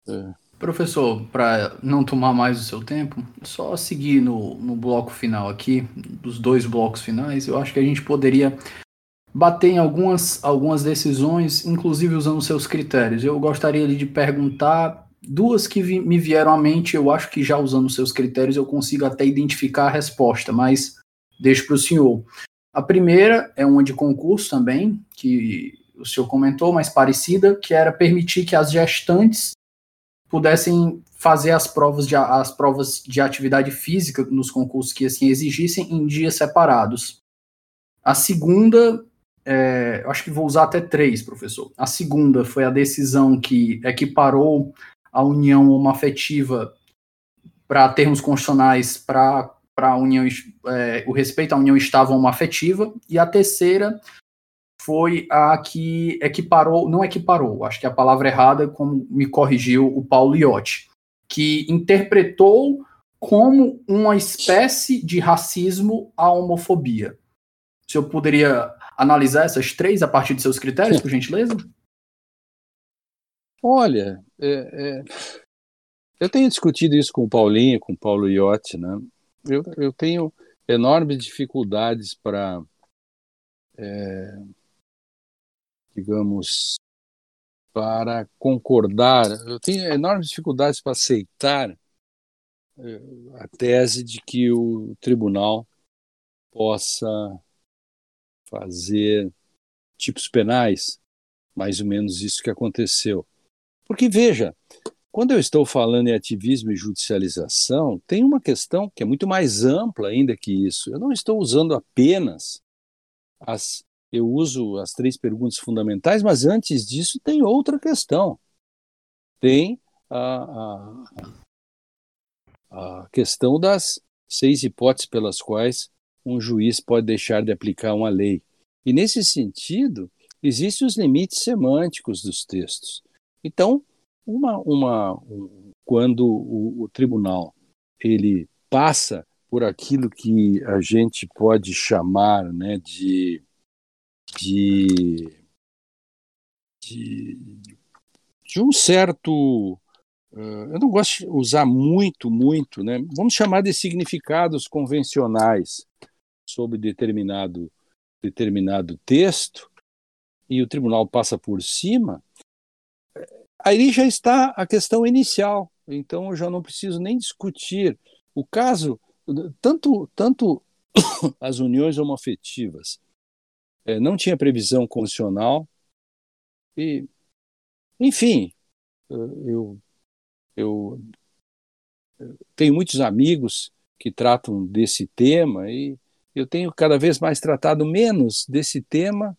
É. Professor, para não tomar mais o seu tempo, só seguir no, no bloco final aqui, dos dois blocos finais, eu acho que a gente poderia bater em algumas, algumas decisões, inclusive usando seus critérios. Eu gostaria de perguntar duas que vi, me vieram à mente, eu acho que já usando seus critérios eu consigo até identificar a resposta, mas deixo para o senhor. A primeira é uma de concurso também, que o senhor comentou, mas parecida, que era permitir que as gestantes pudessem fazer as provas de, as provas de atividade física nos concursos que assim exigissem em dias separados. A segunda, é, acho que vou usar até três, professor. A segunda foi a decisão que equiparou a união homoafetiva para termos constitucionais para para a união, é, o respeito à união estável homoafetiva, e a terceira foi a que equiparou, não equiparou, acho que a palavra errada, como me corrigiu o Paulo Iotti, que interpretou como uma espécie de racismo a homofobia. Se eu poderia analisar essas três a partir de seus critérios, por gentileza? Olha, é, é, eu tenho discutido isso com o Paulinho, com o Paulo Iotti, né? Eu, eu tenho enormes dificuldades para é, digamos, para concordar, eu tenho enormes dificuldades para aceitar eh, a tese de que o tribunal possa fazer tipos penais, mais ou menos isso que aconteceu. Porque, veja, quando eu estou falando em ativismo e judicialização, tem uma questão que é muito mais ampla ainda que isso. Eu não estou usando apenas as eu uso as três perguntas fundamentais, mas antes disso tem outra questão. Tem a, a, a questão das seis hipóteses pelas quais um juiz pode deixar de aplicar uma lei. E nesse sentido, existem os limites semânticos dos textos. Então, uma, uma, um, quando o, o tribunal ele passa por aquilo que a gente pode chamar né, de de, de, de um certo. Uh, eu não gosto de usar muito, muito, né? vamos chamar de significados convencionais sobre determinado, determinado texto, e o tribunal passa por cima, aí já está a questão inicial. Então eu já não preciso nem discutir. O caso, tanto, tanto as uniões homoafetivas é, não tinha previsão condicional e, enfim, eu, eu, eu tenho muitos amigos que tratam desse tema e eu tenho cada vez mais tratado menos desse tema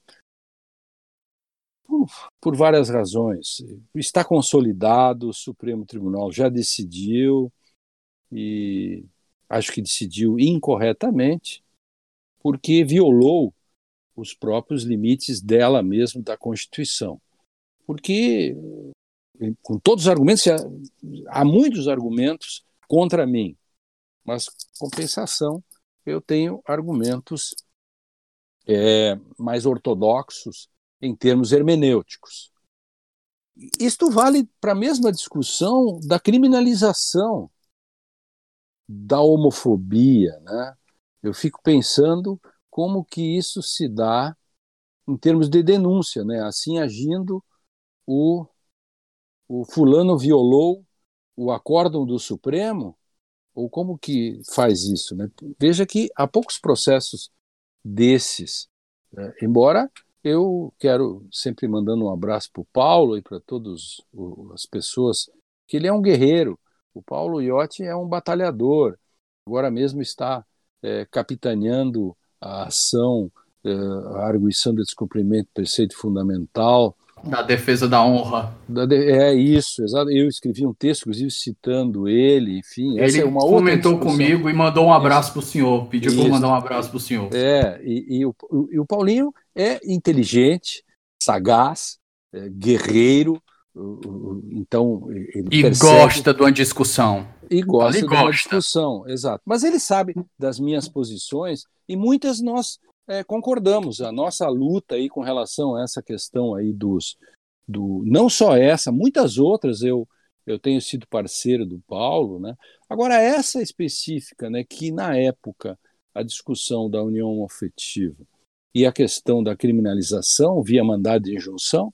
por, por várias razões. Está consolidado, o Supremo Tribunal já decidiu e acho que decidiu incorretamente, porque violou os próprios limites dela mesma, da Constituição. Porque, com todos os argumentos, há muitos argumentos contra mim, mas, compensação, eu tenho argumentos é, mais ortodoxos em termos hermenêuticos. Isto vale para a mesma discussão da criminalização da homofobia, né? Eu fico pensando como que isso se dá em termos de denúncia, né? Assim agindo o o fulano violou o acórdão do Supremo ou como que faz isso, né? Veja que há poucos processos desses, né? embora eu quero sempre mandando um abraço para o Paulo e para todas as pessoas que ele é um guerreiro. O Paulo Iotti é um batalhador. Agora mesmo está é, capitaneando a ação, é, a arguição do descumprimento do preceito fundamental. Da defesa da honra. Da de, é isso, exato. Eu escrevi um texto, inclusive, citando ele, enfim. Ele é comentou comigo e mandou um abraço para o senhor, pediu para mandar um abraço para o senhor. É, e, e, o, e o Paulinho é inteligente, sagaz, é, guerreiro, então ele e percebe, gosta de uma discussão e gosta ele de uma discussão exato mas ele sabe das minhas posições e muitas nós é, concordamos a nossa luta aí com relação a essa questão aí dos do não só essa muitas outras eu eu tenho sido parceiro do Paulo né agora essa específica né que na época a discussão da união afetiva e a questão da criminalização via mandado de injunção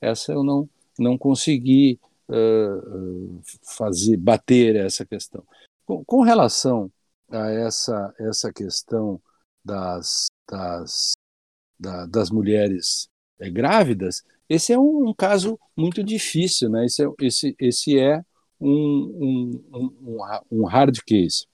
essa eu não não consegui uh, fazer bater essa questão. Com, com, relação a essa essa questão das das, da, das mulheres é, grávidas, esse é um, um, caso muito difícil, né? Esse é, esse, esse é um, um, um hard case,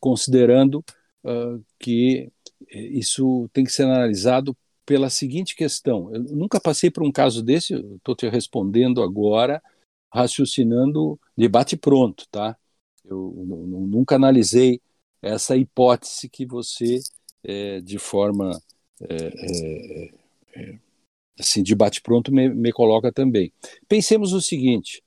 considerando uh, que isso tem que ser analisado pela seguinte questão: eu nunca passei por um caso desse, estou te respondendo agora, raciocinando debate pronto, tá? Eu nunca analisei essa hipótese que você, é, de forma é, é, é, assim, de bate pronto, me, me, coloca também. Pensemos o seguinte: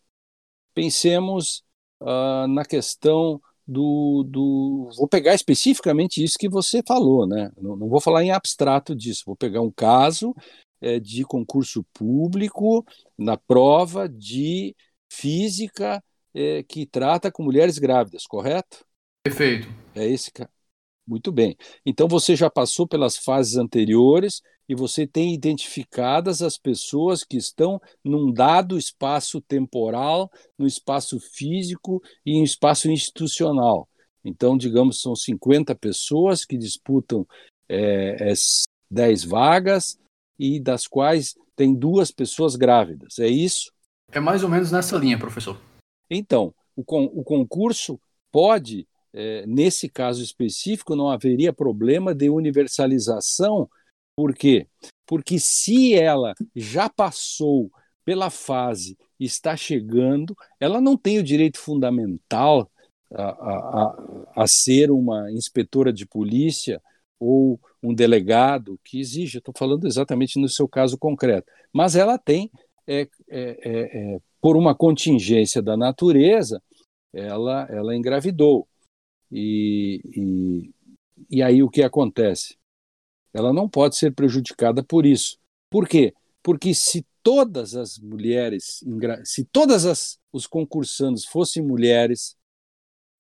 pensemos uh, na questão do, do. Vou pegar especificamente isso que você falou, né? Não, não vou falar em abstrato disso, vou pegar um caso é, de concurso público na prova de física é, que trata com mulheres grávidas, correto? Perfeito. É esse. Muito bem. Então você já passou pelas fases anteriores e você tem identificadas as pessoas que estão num dado espaço temporal, no espaço físico e em espaço institucional. Então, digamos, são 50 pessoas que disputam é, 10 vagas e das quais tem duas pessoas grávidas. É isso? É mais ou menos nessa linha, professor. Então, o, con o concurso pode é, nesse caso específico, não haveria problema de universalização. Por quê? Porque se ela já passou pela fase está chegando, ela não tem o direito fundamental a, a, a ser uma inspetora de polícia ou um delegado que exige, estou falando exatamente no seu caso concreto, mas ela tem, é, é, é, é por uma contingência da natureza, ela, ela engravidou. E, e, e aí o que acontece? Ela não pode ser prejudicada por isso. Por quê? Porque se todas as mulheres, se todas as, os concursantes fossem mulheres,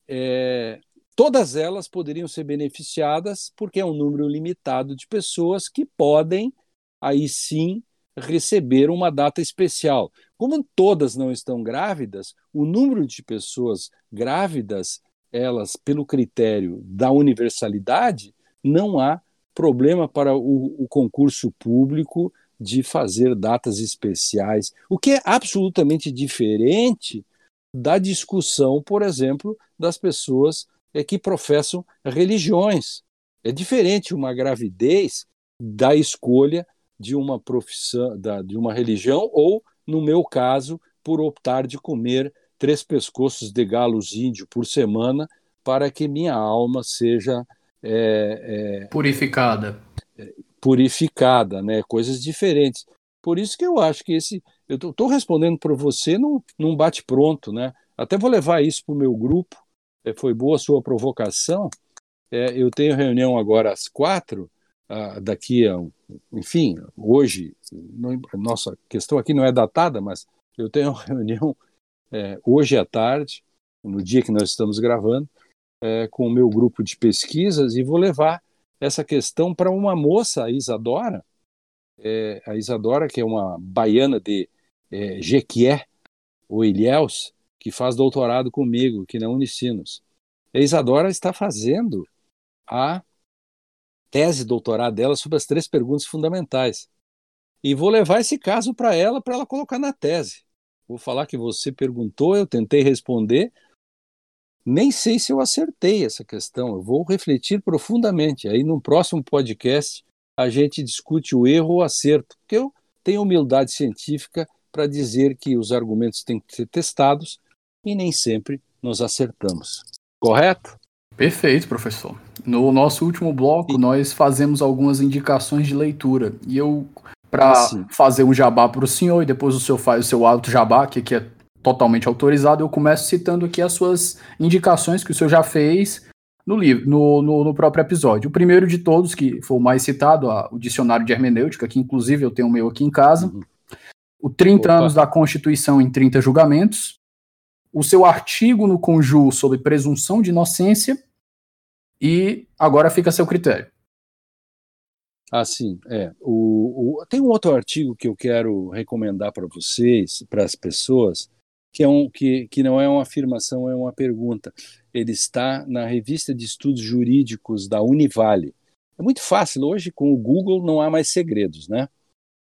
é, todas elas poderiam ser beneficiadas, porque é um número limitado de pessoas que podem, aí sim, receber uma data especial. Como todas não estão grávidas, o número de pessoas grávidas elas pelo critério da universalidade, não há problema para o, o concurso público de fazer datas especiais, o que é absolutamente diferente da discussão, por exemplo, das pessoas é, que professam religiões. É diferente uma gravidez da escolha de uma profissão, da, de uma religião, ou, no meu caso, por optar de comer três pescoços de galos índio por semana para que minha alma seja é, é, purificada. Purificada, né? Coisas diferentes. Por isso que eu acho que esse. Eu estou respondendo para você num, num bate-pronto, né? Até vou levar isso para o meu grupo. É, foi boa a sua provocação. É, eu tenho reunião agora às quatro ah, daqui a, enfim, hoje, não, nossa questão aqui não é datada, mas eu tenho reunião é, hoje à tarde, no dia que nós estamos gravando, é, com o meu grupo de pesquisas e vou levar essa questão para uma moça, a Isadora, é, a Isadora, que é uma baiana de é, Jequié, ou Ilhéus, que faz doutorado comigo aqui na Unicinos. A Isadora está fazendo a tese doutorado dela sobre as três perguntas fundamentais. E vou levar esse caso para ela, para ela colocar na tese. Vou falar que você perguntou, eu tentei responder. Nem sei se eu acertei essa questão. Eu vou refletir profundamente. Aí, no próximo podcast, a gente discute o erro ou o acerto, porque eu tenho humildade científica para dizer que os argumentos têm que ser testados e nem sempre nos acertamos. Correto? Perfeito, professor. No nosso último bloco, nós fazemos algumas indicações de leitura. E eu, para ah, fazer um jabá para o senhor, e depois o senhor faz o seu alto jabá, que, que é totalmente autorizado, eu começo citando aqui as suas indicações que o senhor já fez no livro, no, no, no próprio episódio. O primeiro de todos, que foi o mais citado, a, o Dicionário de Hermenêutica, que inclusive eu tenho o meu aqui em casa. Uhum. O 30 Opa. anos da Constituição em 30 julgamentos o seu artigo no Conju sobre presunção de inocência e agora fica a seu critério. Ah, sim. É. O, o, tem um outro artigo que eu quero recomendar para vocês, para as pessoas, que, é um, que, que não é uma afirmação, é uma pergunta. Ele está na revista de estudos jurídicos da Univale. É muito fácil, hoje com o Google não há mais segredos, né?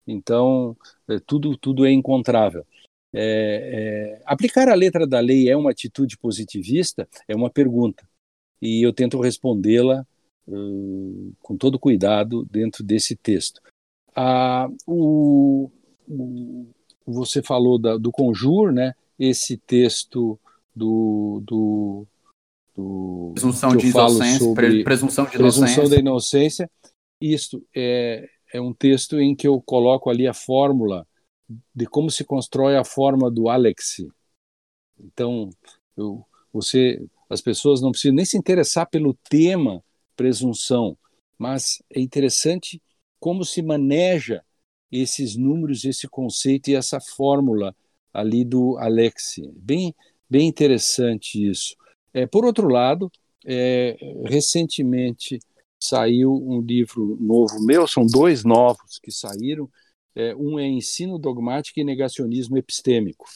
Então, é, tudo, tudo é encontrável. É, é, aplicar a letra da lei é uma atitude positivista? É uma pergunta. E eu tento respondê-la uh, com todo cuidado dentro desse texto. Ah, o, o, você falou da, do Conjur, né? esse texto do, do, do presunção de inocência, presunção de presunção da inocência. Isso é, é um texto em que eu coloco ali a fórmula de como se constrói a forma do Alex. Então, eu, você, as pessoas não precisam nem se interessar pelo tema presunção, mas é interessante como se maneja esses números, esse conceito e essa fórmula ali do Alex. Bem, bem interessante isso. É, por outro lado, é, recentemente saiu um livro novo meu, são dois novos que saíram, é, um é ensino dogmático e negacionismo epistêmico.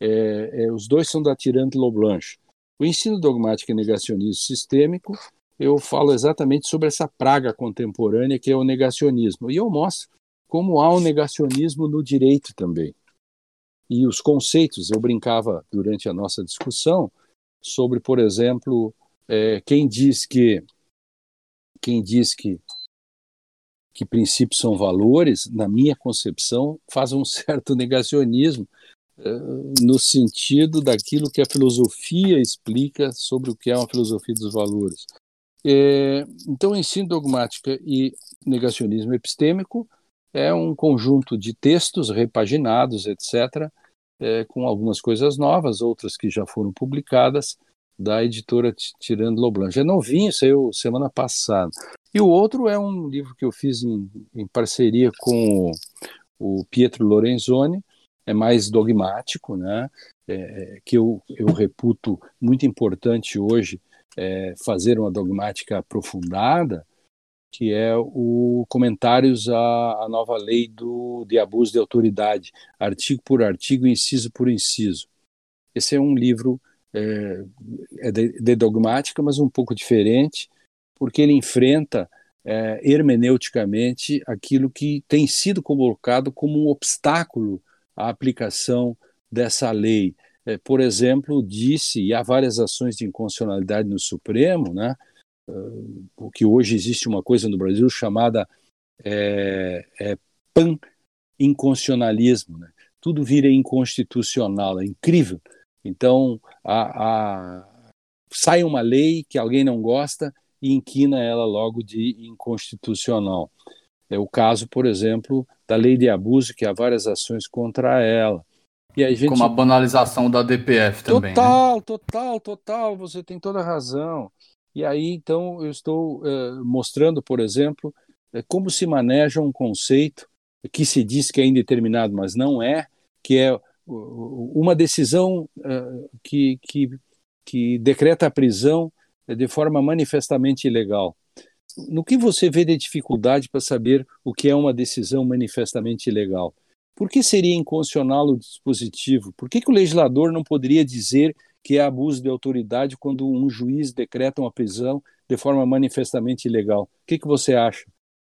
É, é, os dois são da Tirante Loblanche. O ensino dogmático e negacionismo sistêmico, eu falo exatamente sobre essa praga contemporânea que é o negacionismo. E eu mostro como há o um negacionismo no direito também. E os conceitos, eu brincava durante a nossa discussão sobre, por exemplo, é, quem diz que quem diz que que princípios são valores, na minha concepção, faz um certo negacionismo uh, no sentido daquilo que a filosofia explica sobre o que é uma filosofia dos valores. É, então, ensino dogmática e negacionismo epistêmico é um conjunto de textos repaginados, etc., é, com algumas coisas novas, outras que já foram publicadas, da editora Tirando Loblanche. É novinho, saiu semana passada. E o outro é um livro que eu fiz em, em parceria com o, o, Pietro Lorenzoni, é mais dogmático, né? É, que eu, eu reputo muito importante hoje é, fazer uma dogmática aprofundada, que é o comentários à, à nova lei do, de abuso de autoridade, artigo por artigo, inciso por inciso. Esse é um livro é, é de, de, dogmática, mas um pouco diferente, porque ele enfrenta é, hermeneuticamente aquilo que tem sido colocado como um obstáculo à aplicação dessa lei. É, por exemplo, disse, e há várias ações de inconstitucionalidade no Supremo, né, uh, que hoje existe uma coisa no Brasil chamada é, é pan-inconstitucionalismo. Né? Tudo vira inconstitucional, é incrível. Então, a, a, sai uma lei que alguém não gosta e inquina ela logo de inconstitucional. É o caso, por exemplo, da lei de abuso, que há várias ações contra ela. E a gente... Como a banalização da DPF também. Total, né? total, total, você tem toda a razão. E aí, então, eu estou uh, mostrando, por exemplo, é como se maneja um conceito que se diz que é indeterminado, mas não é, que é uma decisão uh, que, que, que decreta a prisão de forma manifestamente ilegal. No que você vê de dificuldade para saber o que é uma decisão manifestamente ilegal? Por que seria inconstitucional o dispositivo? Por que, que o legislador não poderia dizer que é abuso de autoridade quando um juiz decreta uma prisão de forma manifestamente ilegal? O que, que você acha?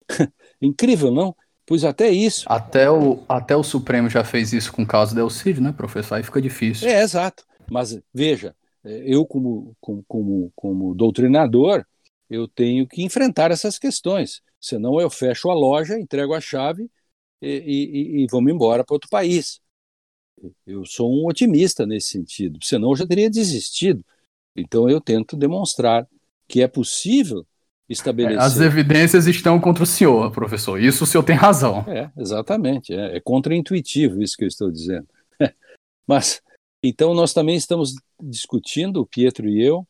Incrível, não? Pois até isso. Até o, até o Supremo já fez isso com o caso do Elcídio, né, professor? Aí fica difícil. É, exato. Mas veja, é, eu, como, como, como, como doutrinador, eu tenho que enfrentar essas questões. Senão eu fecho a loja, entrego a chave e, e, e vamos embora para outro país. Eu sou um otimista nesse sentido, senão eu já teria desistido. Então eu tento demonstrar que é possível estabelecer. As evidências estão contra o senhor, professor. Isso o senhor tem razão. É, exatamente. É, é contra-intuitivo isso que eu estou dizendo. Mas, então, nós também estamos discutindo, o Pietro e eu,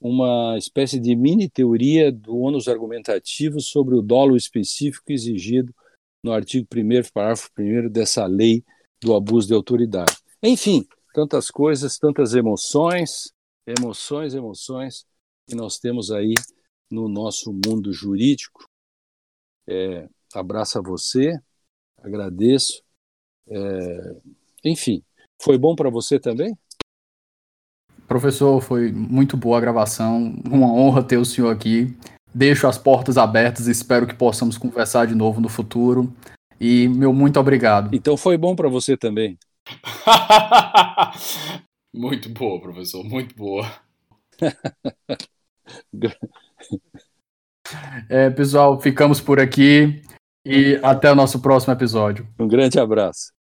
uma espécie de mini teoria do ônus argumentativo sobre o dolo específico exigido no artigo 1, parágrafo 1 dessa lei do abuso de autoridade. Enfim, tantas coisas, tantas emoções, emoções, emoções que nós temos aí no nosso mundo jurídico. É, abraço a você, agradeço. É, enfim, foi bom para você também? Professor, foi muito boa a gravação, uma honra ter o senhor aqui. Deixo as portas abertas e espero que possamos conversar de novo no futuro. E meu muito obrigado. Então foi bom para você também. muito boa, professor, muito boa. É, pessoal, ficamos por aqui e até o nosso próximo episódio. Um grande abraço.